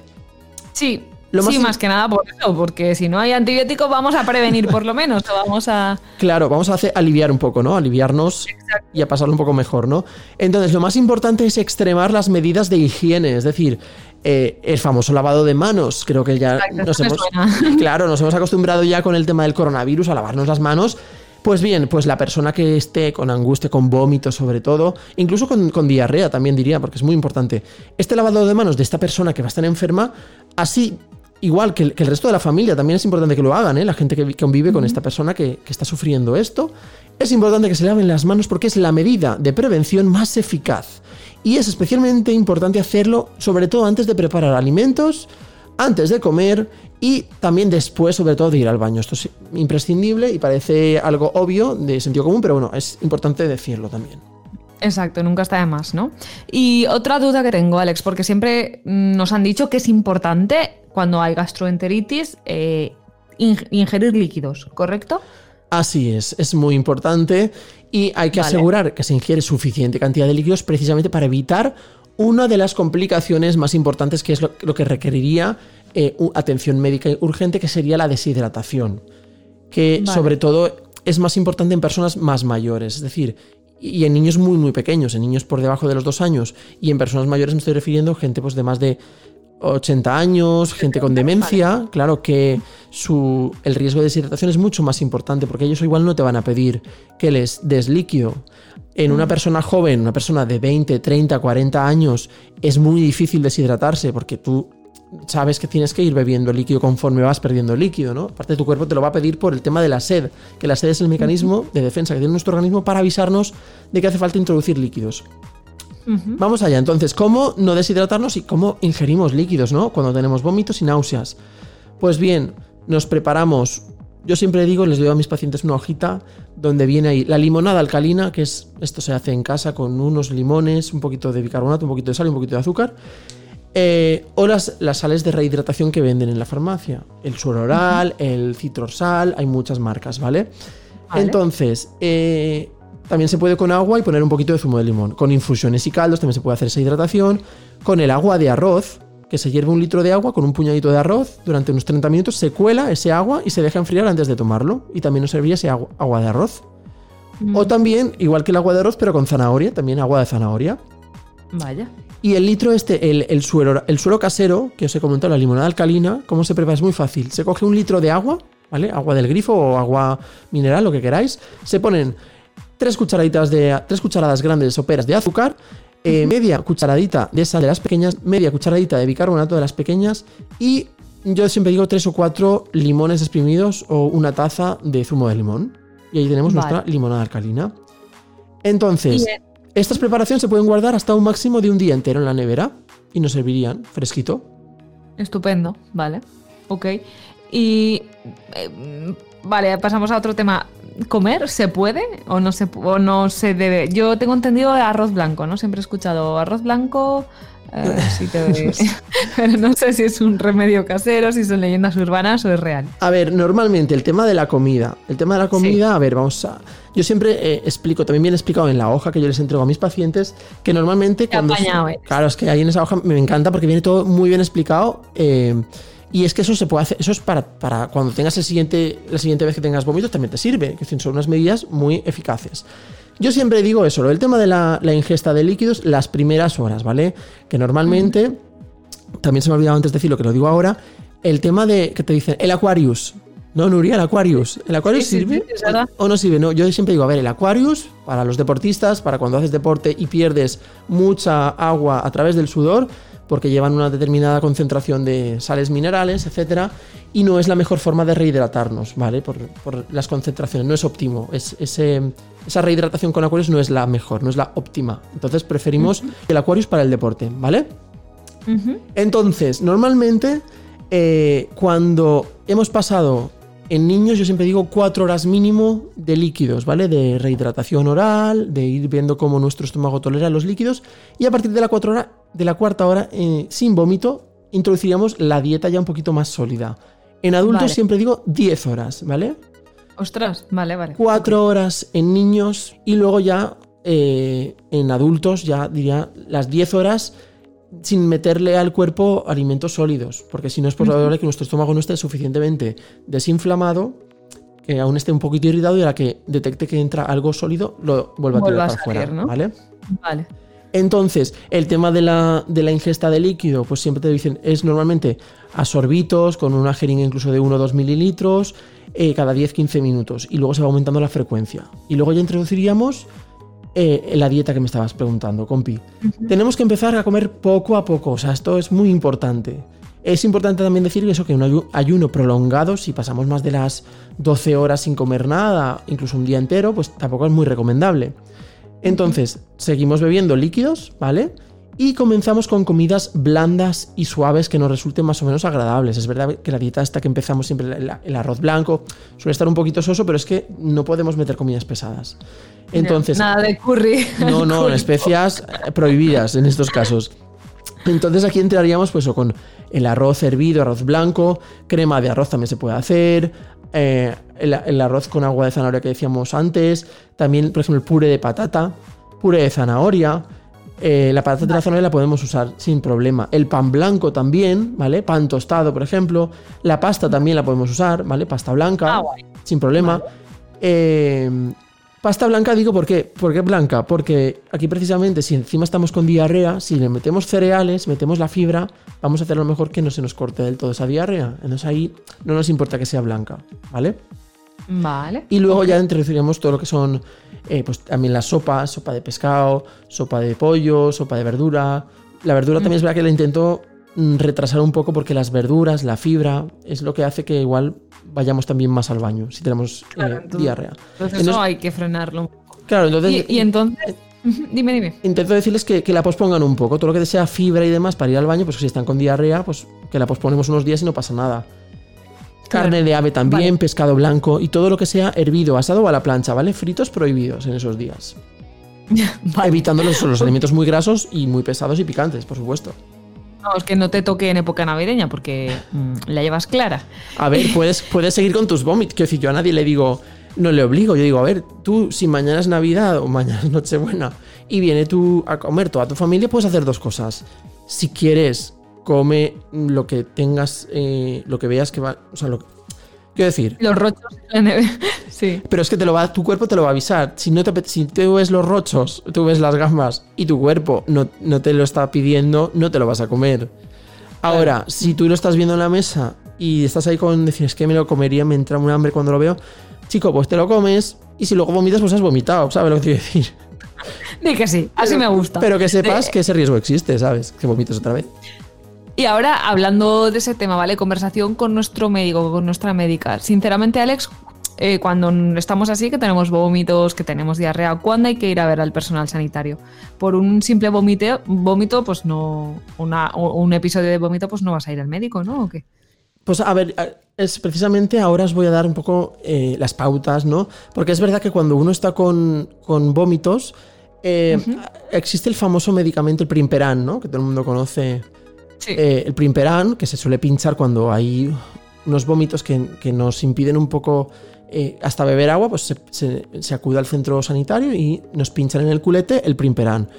Sí, Lo sí, más- más que nada por eso, porque si no hay antibiótico vamos a prevenir por lo menos, o vamos a... Claro, vamos a hacer aliviar un poco, ¿no? Aliviarnos y a pasarlo un poco mejor, ¿no? Entonces, lo más importante es extremar las medidas de higiene, es decir, eh, el famoso lavado de manos. Creo que ya Exacto, nos hemos, suena. *laughs* claro, nos hemos acostumbrado ya con el tema del coronavirus a lavarnos las manos. Pues bien, pues la persona que esté con angustia, con vómitos sobre todo, incluso con, con diarrea también diría, porque es muy importante, este lavado de manos de esta persona que va a estar enferma, así igual que el, que el resto de la familia, también es importante que lo hagan, ¿eh? la gente que vi- convive con esta persona que, que está sufriendo esto, es importante que se laven las manos porque es la medida de prevención más eficaz. Y es especialmente importante hacerlo, sobre todo antes de preparar alimentos, antes de comer y también después, sobre todo, de ir al baño. Esto es imprescindible y parece algo obvio de sentido común, pero bueno, es importante decirlo también. Exacto, nunca está de más, ¿no? Y otra duda que tengo, Alex, porque siempre nos han dicho que es importante cuando hay gastroenteritis eh, ing- ingerir líquidos, ¿correcto? Así es, es muy importante y hay que Vale. asegurar que se ingiere suficiente cantidad de líquidos precisamente para evitar una de las complicaciones más importantes que es lo, lo que requeriría eh, atención médica urgente, que sería la deshidratación, que Vale. sobre todo es más importante en personas más mayores, es decir, y en niños muy muy pequeños, en niños por debajo de los dos años y en personas mayores me estoy refiriendo gente pues de más de 80 años, gente con demencia, claro que su, el riesgo de deshidratación es mucho más importante porque ellos igual no te van a pedir que les des líquido. En una persona joven, una persona de 20, 30, 40 años, es muy difícil deshidratarse porque tú sabes que tienes que ir bebiendo líquido conforme vas perdiendo líquido, ¿no? Aparte tu cuerpo te lo va a pedir por el tema de la sed, que la sed es el mecanismo de defensa que tiene nuestro organismo para avisarnos de que hace falta introducir líquidos. Vamos allá, entonces, ¿cómo no deshidratarnos y cómo ingerimos líquidos, ¿no? Cuando tenemos vómitos y náuseas. Pues bien, nos preparamos. Yo siempre digo, les doy a mis pacientes una hojita donde viene ahí la limonada alcalina, que es esto se hace en casa con unos limones, un poquito de bicarbonato, un poquito de sal y un poquito de azúcar. Eh, o las, las sales de rehidratación que venden en la farmacia. El suero oral, el citrosal, hay muchas marcas, ¿vale? Vale. Entonces, eh, también se puede con agua y poner un poquito de zumo de limón. Con infusiones y caldos también se puede hacer esa hidratación. Con el agua de arroz, que se hierve un litro de agua con un puñadito de arroz durante unos 30 minutos, se cuela ese agua y se deja enfriar antes de tomarlo. Y también nos serviría ese agua, agua de arroz. O también, igual que el agua de arroz, pero con zanahoria, también agua de zanahoria. Vaya. Y el litro este, el, el suelo, el suelo casero, que os he comentado, la limonada alcalina, ¿cómo se prepara? Es muy fácil. Se coge un litro de agua, ¿vale? Agua del grifo o agua mineral, lo que queráis. Se ponen tres cucharaditas de tres cucharadas grandes soperas de azúcar, eh, media cucharadita de sal de las pequeñas, media cucharadita de bicarbonato de las pequeñas y yo siempre digo tres o cuatro limones exprimidos o una taza de zumo de limón. Y ahí tenemos Vale. nuestra limonada alcalina. Entonces, eh, estas preparaciones se pueden guardar hasta un máximo de un día entero en la nevera y nos servirían fresquito. Estupendo, vale. Ok. Y. eh, vale, pasamos a otro tema. ¿Comer se puede o no se, o no se debe? Yo tengo entendido arroz blanco, ¿no? Siempre he escuchado arroz blanco. eh, sí te- *laughs* Pero no sé si es un remedio casero, si son leyendas urbanas o es real. A ver, normalmente el tema de la comida. El tema de la comida, a ver, vamos a. Yo siempre eh, explico, también bien explicado en la hoja que yo les entrego a mis pacientes, que normalmente cuando. apañado eres. Claro, es que ahí en esa hoja me encanta porque viene todo muy bien explicado. eh, y es que eso se puede hacer, eso es para, para cuando tengas el siguiente, la siguiente vez que tengas vómitos también te sirve, que son unas medidas muy eficaces. Yo siempre digo eso, lo del tema de la, la ingesta de líquidos, las primeras horas, ¿vale? Que normalmente, también se me ha olvidado antes decirlo, que lo digo ahora, el tema de que te dicen, el Aquarius. No, Nuria, el Aquarius. ¿El Aquarius Sí, sí, sirve sí, verdad. o no sirve? No, yo siempre digo, a ver, el Aquarius, para los deportistas, para cuando haces deporte y pierdes mucha agua a través del sudor, porque llevan una determinada concentración de sales minerales, etcétera, y no es la mejor forma de rehidratarnos, ¿vale? Por, por las concentraciones, no es óptimo. Es, ese- esa rehidratación con Aquarius no es la mejor, no es la óptima. Entonces preferimos el Aquarius para el deporte, ¿vale? Entonces, normalmente, eh, cuando hemos pasado en niños, yo siempre digo cuatro horas mínimo de líquidos, ¿vale? De rehidratación oral, de ir viendo cómo nuestro estómago tolera los líquidos. Y a partir de la, cuatro hora, de la cuarta hora, eh, sin vómito, introduciríamos la dieta ya un poquito más sólida. En adultos Vale. siempre digo 10 horas, ¿vale? Ostras, vale, vale. Cuatro horas en niños y luego ya eh, en adultos ya diría las 10 horas sin meterle al cuerpo alimentos sólidos, porque si no es probable que nuestro estómago no esté suficientemente desinflamado, que aún esté un poquito irritado y a la que detecte que entra algo sólido lo vuelva a tirar para afuera, salir, ¿no? ¿vale? Vale. Entonces, el tema de la, de la ingesta de líquido, pues siempre te dicen, es normalmente a sorbitos, con una jeringa incluso de 1 o 2 mililitros, eh, cada 10-15 minutos. Y luego se va aumentando la frecuencia. Y luego ya introduciríamos eh, la dieta que me estabas preguntando, compi. Tenemos que empezar a comer poco a poco, o sea, esto es muy importante. Es importante también decir que eso, que un ayu- ayuno prolongado, si pasamos más de las 12 horas sin comer nada, incluso un día entero, pues tampoco es muy recomendable. Entonces, seguimos bebiendo líquidos, ¿vale? Y comenzamos con comidas blandas y suaves que nos resulten más o menos agradables. Es verdad que la dieta esta que empezamos siempre, el, arroz blanco, suele estar un poquito soso, pero es que no podemos meter comidas pesadas. Entonces, Nada de curry. *laughs* no, no, Curry. especias eh, prohibidas en estos casos. Entonces aquí entraríamos pues o con el arroz hervido, arroz blanco, crema de arroz también se puede hacer, eh, el, el arroz con agua de zanahoria que decíamos antes, también por ejemplo el puré de patata, puré de zanahoria, eh, la patata de la podemos usar sin problema, el pan blanco también, ¿vale? Pan tostado por ejemplo, la pasta también la podemos usar, ¿vale? Pasta blanca, Ah, sin problema. Eh, pasta blanca digo ¿por qué? ¿Por qué blanca? Porque aquí precisamente si encima estamos con diarrea, si le metemos cereales, metemos la fibra, vamos a hacer lo mejor que no se nos corte del todo esa diarrea. Entonces ahí no nos importa que sea blanca, ¿vale? Vale. Y luego ya introduciríamos todo lo que son eh, pues también las sopas, sopa de pescado, sopa de pollo, sopa de verdura. La verdura también es verdad que la intento mm, retrasar un poco porque las verduras, la fibra, es lo que hace que igual vayamos también más al baño si tenemos Claro, eh, entonces- diarrea. Entonces Entonces- eso hay que frenarlo. Claro, entonces Y, y entonces. Ujú, *laughs* Dime, dime. intento decirles que, que la pospongan un poco. Todo lo que sea fibra y demás para ir al baño, pues si están con diarrea, pues que la posponemos unos días y no pasa nada. Carne de ave también, Vale. pescado blanco y todo lo que sea hervido, asado o a la plancha, ¿vale? Fritos prohibidos en esos días. *laughs* Vale. Evitando los, los *laughs* alimentos muy grasos y muy pesados y picantes, por supuesto. No, es que no te toque en época navideña porque mm, la llevas clara. A ver, *laughs* puedes, puedes seguir con tus vómitos. Quiero decir, yo a nadie le digo, no le obligo. Yo digo, a ver, tú, si mañana es Navidad o mañana es Nochebuena y viene tú a comer toda tu familia, puedes hacer dos cosas. Si quieres, come lo que tengas, eh, lo que veas que va. O sea, lo, Quiero decir, Los rochos la. *laughs* Sí. pero es que te lo va, tu cuerpo te lo va a avisar. Si no te, si tú ves los rochos, tú ves las gambas y tu cuerpo no, no te lo está pidiendo, no te lo vas a comer. Ahora, si tú lo estás viendo en la mesa y estás ahí con decir, es que me lo comería, me entra un hambre cuando lo veo, chico, pues te lo comes y si luego vomitas, pues has vomitado, ¿sabes lo que te quiero decir? *laughs* Di que sí, así me gusta. Pero que sepas De- que ese riesgo existe, ¿sabes? Que vomites otra vez. Y ahora, hablando de ese tema, ¿vale? Conversación con nuestro médico, con nuestra médica. Sinceramente, Alex, eh, cuando estamos así, que tenemos vómitos, que tenemos diarrea, ¿cuándo hay que ir a ver al personal sanitario? Por un simple vómito, vómito pues no. Una, o- un episodio de vómito, pues no vas a ir al médico, ¿no? ¿O qué? Pues a ver, es precisamente ahora os voy a dar un poco eh, las pautas, ¿no? Porque es verdad que cuando uno está con, con vómitos, eh, existe el famoso medicamento, el Primperan, ¿no? Que todo el mundo conoce. Eh, el Primperan, que se suele pinchar cuando hay unos vómitos que, nos impiden un poco eh, hasta beber agua, pues se, acude al centro sanitario y nos pinchan en el culete el Primperan.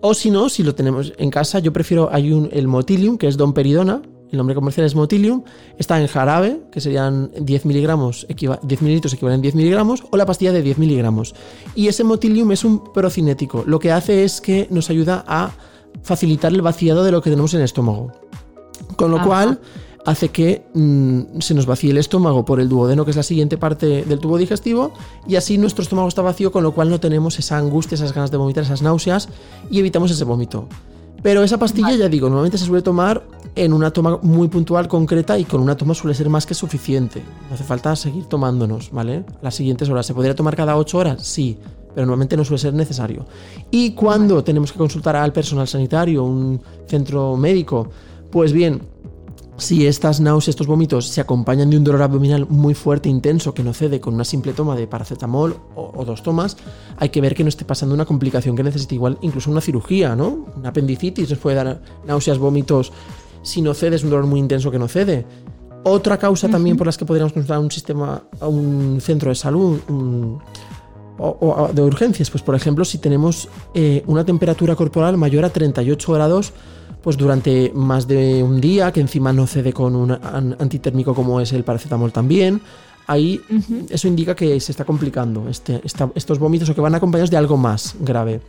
O si no, si lo tenemos en casa, yo prefiero, hay un, el Motilium, que es Domperidona, el nombre comercial es Motilium, está en jarabe, que serían 10 miligramos, equiva- 10 mililitros equivalen a 10 miligramos, o la pastilla de 10 miligramos. Y ese Motilium es un procinético, lo que hace es que nos ayuda a facilitar el vaciado de lo que tenemos en el estómago. Con lo Ajá. cual hace que mm, se nos vacíe el estómago por el duodeno, que es la siguiente parte del tubo digestivo, y así nuestro estómago está vacío, con lo cual no tenemos esa angustia, esas ganas de vomitar, esas náuseas, y evitamos ese vómito. Pero esa pastilla, ya digo, normalmente se suele tomar en una toma muy puntual, concreta, y con una toma suele ser más que suficiente. No hace falta seguir tomándonos, ¿vale? Las siguientes horas. ¿Se podría tomar cada 8 horas? Sí, pero normalmente no suele ser necesario. Y cuando tenemos que consultar al personal sanitario, un centro médico, pues bien, si estas náuseas, estos vómitos se acompañan de un dolor abdominal muy fuerte, intenso, que no cede con una simple toma de paracetamol o, o dos tomas, hay que ver que no esté pasando una complicación que necesite igual incluso una cirugía, ¿no? Una apendicitis nos puede dar náuseas, vómitos, si no cede, es un dolor muy intenso que no cede. Otra causa también por las que podríamos consultar a un sistema, a un centro de salud, un- o, o de urgencias, pues por ejemplo, si tenemos eh, una temperatura corporal mayor a 38 grados, pues durante más de un día, que encima no cede con un an- antitérmico como es el paracetamol también, ahí eso indica que se está complicando este, esta- estos vómitos o que van acompañados de algo más grave.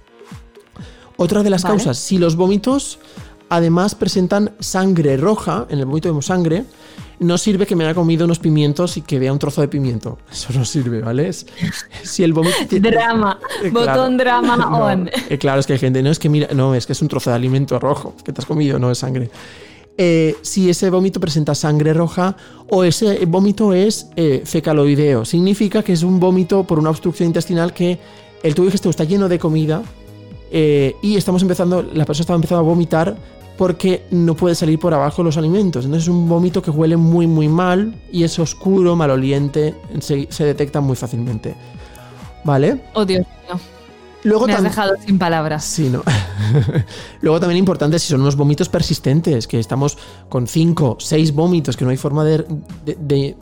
Otra de las Vale. causas, si los vómitos además presentan sangre roja, en el vómito vemos sangre, no sirve que me haya comido unos pimientos y que vea un trozo de pimiento. *laughs* Eso no sirve, ¿vale? Es- si el vómito *laughs* Drama. *laughs* Eh, claro. Botón drama No, on. eh, claro, es que hay gente, no es que mira, no, es que es un trozo de alimento rojo que te has comido, no es sangre. Eh, si ese vómito presenta sangre roja o ese vómito es fecaloideo, significa que es un vómito por una obstrucción intestinal que el tubo digestivo está lleno de comida eh, y estamos empezando, la persona está empezando a vomitar porque no puede salir por abajo los alimentos. Entonces es un vómito que huele muy muy mal y es oscuro, maloliente, se, se detecta muy fácilmente. ¿Vale? Oh, Dios mío. Luego Me has dejado sin palabras. Sí, ¿no? *laughs* Luego también importante si son unos vómitos persistentes, que estamos con 5, 6 vómitos, que no hay forma de, de- de-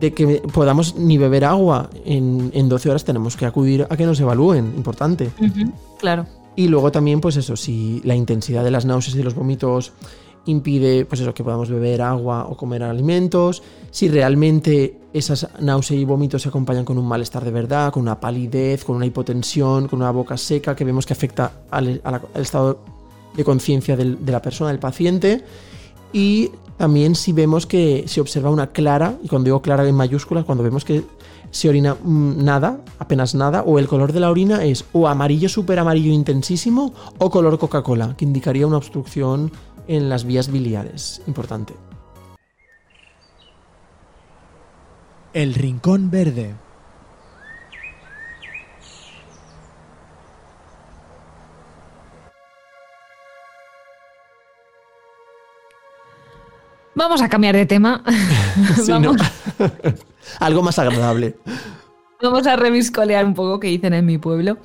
de que podamos ni beber agua en, en 12 horas, tenemos que acudir a que nos evalúen, importante. Claro. Y luego también, pues eso, si la intensidad de las náuseas y los vómitos impide, pues eso, que podamos beber agua o comer alimentos, si realmente esas náuseas y vómitos se acompañan con un malestar de verdad, con una palidez, con una hipotensión, con una boca seca, que vemos que afecta al, al estado de conciencia de la persona, del paciente, y también si vemos que se observa una clara, y cuando digo clara en mayúsculas, cuando vemos que se orina mm, nada, apenas nada, o el color de la orina es o amarillo súper amarillo intensísimo o color Coca-Cola, que indicaría una obstrucción en las vías biliares. Importante. El Rincón Verde. Vamos a cambiar de tema. *laughs* *laughs* Vamos, *laughs* Algo más agradable. vamos a reviscolear un poco que dicen en mi pueblo.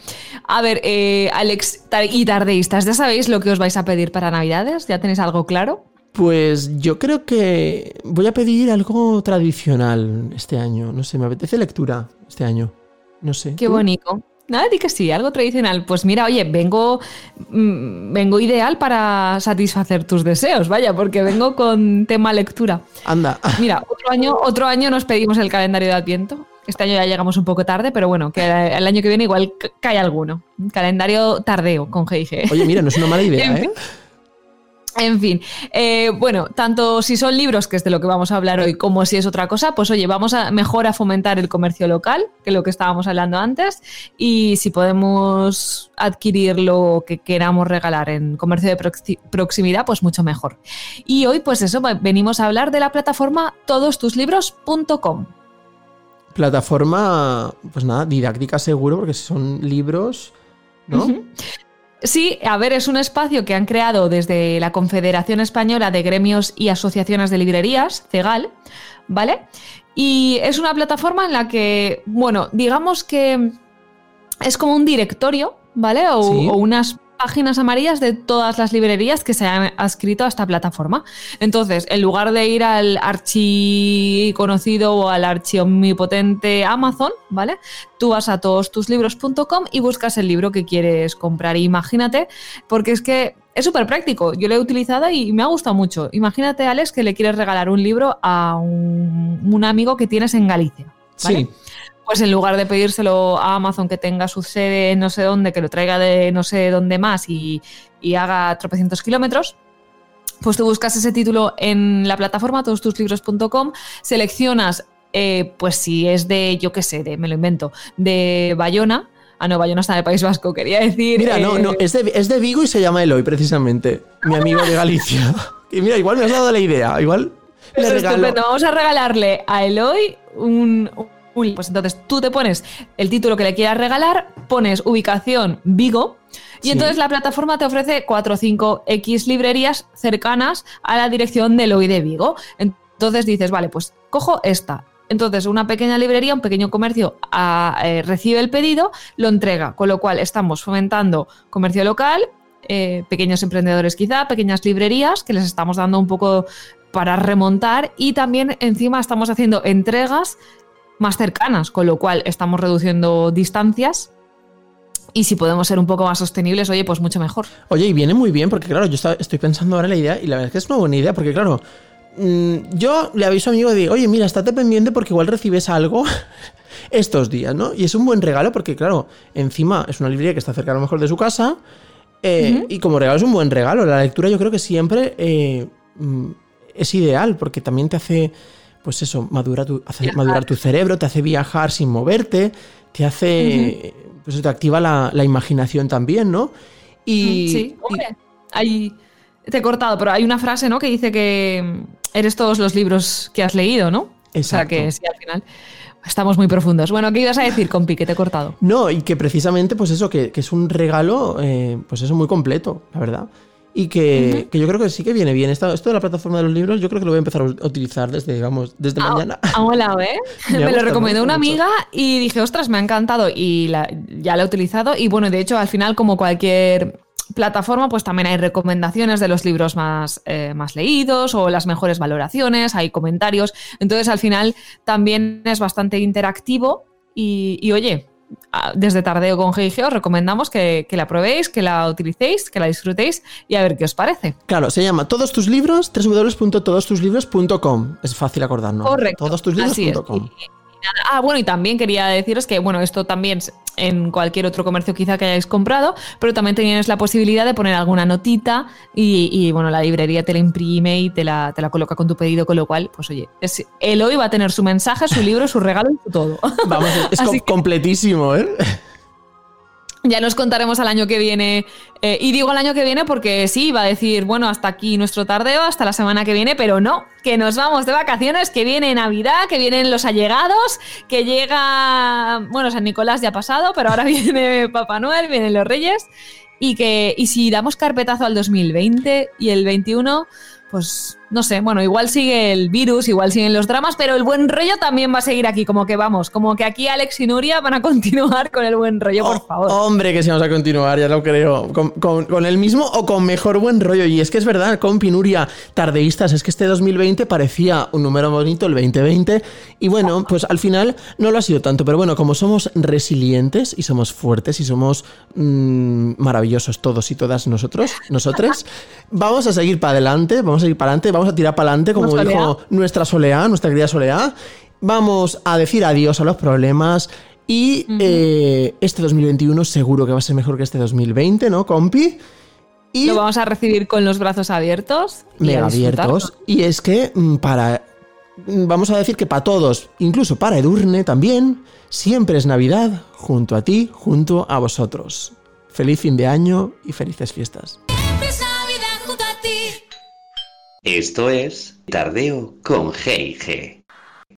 A ver, eh, Alex y tardeístas, ¿ya sabéis lo que os vais a pedir para Navidades? ¿Ya tenéis algo claro? Pues yo creo que voy a pedir algo tradicional este año. No sé, me apetece lectura este año. No sé. Qué ¿tú? bonito. Nada, di que sí, algo tradicional. Pues mira, oye, vengo, mm, vengo ideal para satisfacer tus deseos, vaya, porque vengo con tema lectura. Anda. Mira, otro año, otro año nos pedimos el calendario de Adviento. Este año ya llegamos un poco tarde, pero bueno, que el año que viene igual ca- cae alguno. Calendario tardeo con GIG. Oye, mira, no es una mala idea, *laughs* ¿eh? En fin, eh, bueno, tanto si son libros, que es de lo que vamos a hablar hoy, como si es otra cosa, pues oye, vamos a mejor a fomentar el comercio local, que lo que estábamos hablando antes, y si podemos adquirir lo que queramos regalar en comercio de proxi- proximidad, pues mucho mejor. Y hoy, pues eso, venimos a hablar de la plataforma todostuslibros.com. Plataforma, pues nada, didáctica seguro, porque son libros, ¿no? Sí, a ver, es un espacio que han creado desde la Confederación Española de Gremios y Asociaciones de Librerías, CEGAL, ¿vale? Y es una plataforma en la que, bueno, digamos que es como un directorio, ¿vale? O, Sí. o unas páginas amarillas de todas las librerías que se han adscrito a esta plataforma. Entonces, en lugar de ir al archi conocido o al archi omnipotente Amazon, ¿vale? Tú vas a todostuslibros.com y buscas el libro que quieres comprar. Imagínate, porque es que es súper práctico. Yo lo he utilizado y me ha gustado mucho. Imagínate, Alex, que le quieres regalar un libro a un, amigo que tienes en Galicia. Sí. Pues en lugar de pedírselo a Amazon que tenga su sede en no sé dónde, que lo traiga de no sé dónde más y, y haga tropecientos kilómetros, pues tú buscas ese título en la plataforma todostuslibros.com, seleccionas, eh, pues si es de, yo qué sé, de, me lo invento, de Bayona. Ah, no, Bayona está en el País Vasco, quería decir. Mira, no, eh, no, es de, es de Vigo y se llama Eloy, precisamente. Mi amigo de Galicia. *laughs* Y mira, igual me has dado la idea. Igual le regalo. estupendo. Vamos a regalarle a Eloy un- Pues entonces tú te pones el título que le quieras regalar, pones ubicación Vigo. Y Sí. entonces la plataforma te ofrece 4 o 5 X librerías cercanas a la dirección de Eloy de Vigo. Entonces dices, vale, pues cojo esta. Entonces, una pequeña librería, un pequeño comercio ah, eh, recibe el pedido, lo entrega, con lo cual estamos fomentando comercio local, eh, pequeños emprendedores quizá, pequeñas librerías que les estamos dando un poco para remontar y también encima estamos haciendo entregas más cercanas, con lo cual estamos reduciendo distancias y si podemos ser un poco más sostenibles, oye, pues mucho mejor. Oye, y viene muy bien, porque claro, yo estoy pensando ahora en la idea y la verdad es que es una buena idea, porque claro, mm, yo le aviso a mi amigo de, oye, mira, estate pendiente porque igual recibes algo *laughs* estos días, ¿no? Y es un buen regalo porque, claro, encima es una librería que está cerca a lo mejor de su casa eh, y como regalo es un buen regalo. La lectura yo creo que siempre eh, mm, es ideal porque también te hace, pues eso, madura tu, hace Viajar. madurar tu cerebro, te hace viajar sin moverte, te hace, pues eso te activa la, la imaginación también, ¿no? Y, sí, y- hombre, hay- te he cortado, pero hay una frase, ¿no? Que dice que mm, eres todos los libros que has leído, ¿no? O sea Exacto. que sí, al final estamos muy profundos. Bueno, ¿qué ibas a decir, compi? Que te he cortado. No, y que precisamente, pues eso, que, que es un regalo, eh, pues eso, muy completo, la verdad. Y que, que yo creo que sí que viene bien. Esto, esto de la plataforma de los libros, yo creo que lo voy a empezar a utilizar desde, vamos, desde Ah, mañana. Ha molado, *laughs* ¿eh? Me Me, lo recomendó me una mucho. amiga y dije, ostras, me ha encantado y la- ya la he utilizado. Y bueno, de hecho, al final, como cualquier plataforma, pues también hay recomendaciones de los libros más, eh, más leídos o las mejores valoraciones, hay comentarios. Entonces, al final, también es bastante interactivo y, y, oye, desde Tardeo con GIG os recomendamos que, que la probéis, que la utilicéis, que la disfrutéis y a ver qué os parece. Claro, se llama Todos tus libros, www.todostuslibros.com. Es fácil acordarnos. Correcto. Así es. Todostuslibros.com. Nada. Ah, bueno, y también quería deciros que, bueno, esto también en cualquier otro comercio quizá que hayáis comprado, pero también tenéis la posibilidad de poner alguna notita y, y, bueno, la librería te la imprime y te la, te la coloca con tu pedido, con lo cual, pues oye, es, Eloy va a tener su mensaje, su libro, su regalo y su todo. Vamos, *laughs* es Así com- que- completísimo, ¿eh? Ya nos contaremos al año que viene. eh, y digo al año que viene porque sí, va a decir, bueno, hasta aquí nuestro tardeo, hasta la semana que viene, pero no, que nos vamos de vacaciones, que viene Navidad, que vienen los allegados, que llega, bueno, San Nicolás ya ha pasado, pero ahora *laughs* viene Papá Noel, vienen los Reyes. Y que y si damos carpetazo al 2020 y el 21, pues no sé, bueno, igual sigue el virus, igual siguen los dramas, pero el buen rollo también va a seguir aquí, como que vamos, como que aquí Alex y Nuria van a *laughs* continuar con el buen rollo, por Oh, favor. Hombre, que sí vamos a continuar, ya lo creo. Con, con- con el mismo o con mejor buen rollo. Y es que es verdad, compi Nuria, tardeístas, es que este 2020 parecía un número bonito, el 2020. Y bueno, pues al final no lo ha sido tanto. Pero bueno, como somos resilientes y somos fuertes y somos mm, maravillosos todos y todas nosotros, nosotros, *laughs* vamos a seguir para adelante, vamos a seguir para adelante, vamos a tirar para adelante, como Vamos, dijo nuestra Soleá, nuestra querida Soleá. Vamos a decir adiós a los problemas. Y eh, este 2021 seguro que va a ser mejor que este 2020, ¿no, compi? Y Lo vamos a recibir con los brazos abiertos. y mega abiertos. Y es que mm, para. mm, Vamos a decir que para todos, incluso para Edurne también, siempre es Navidad junto a ti, junto a vosotros. Feliz fin de año y felices fiestas. Siempre es Navidad junto a ti. Esto es Tardeo con G&G.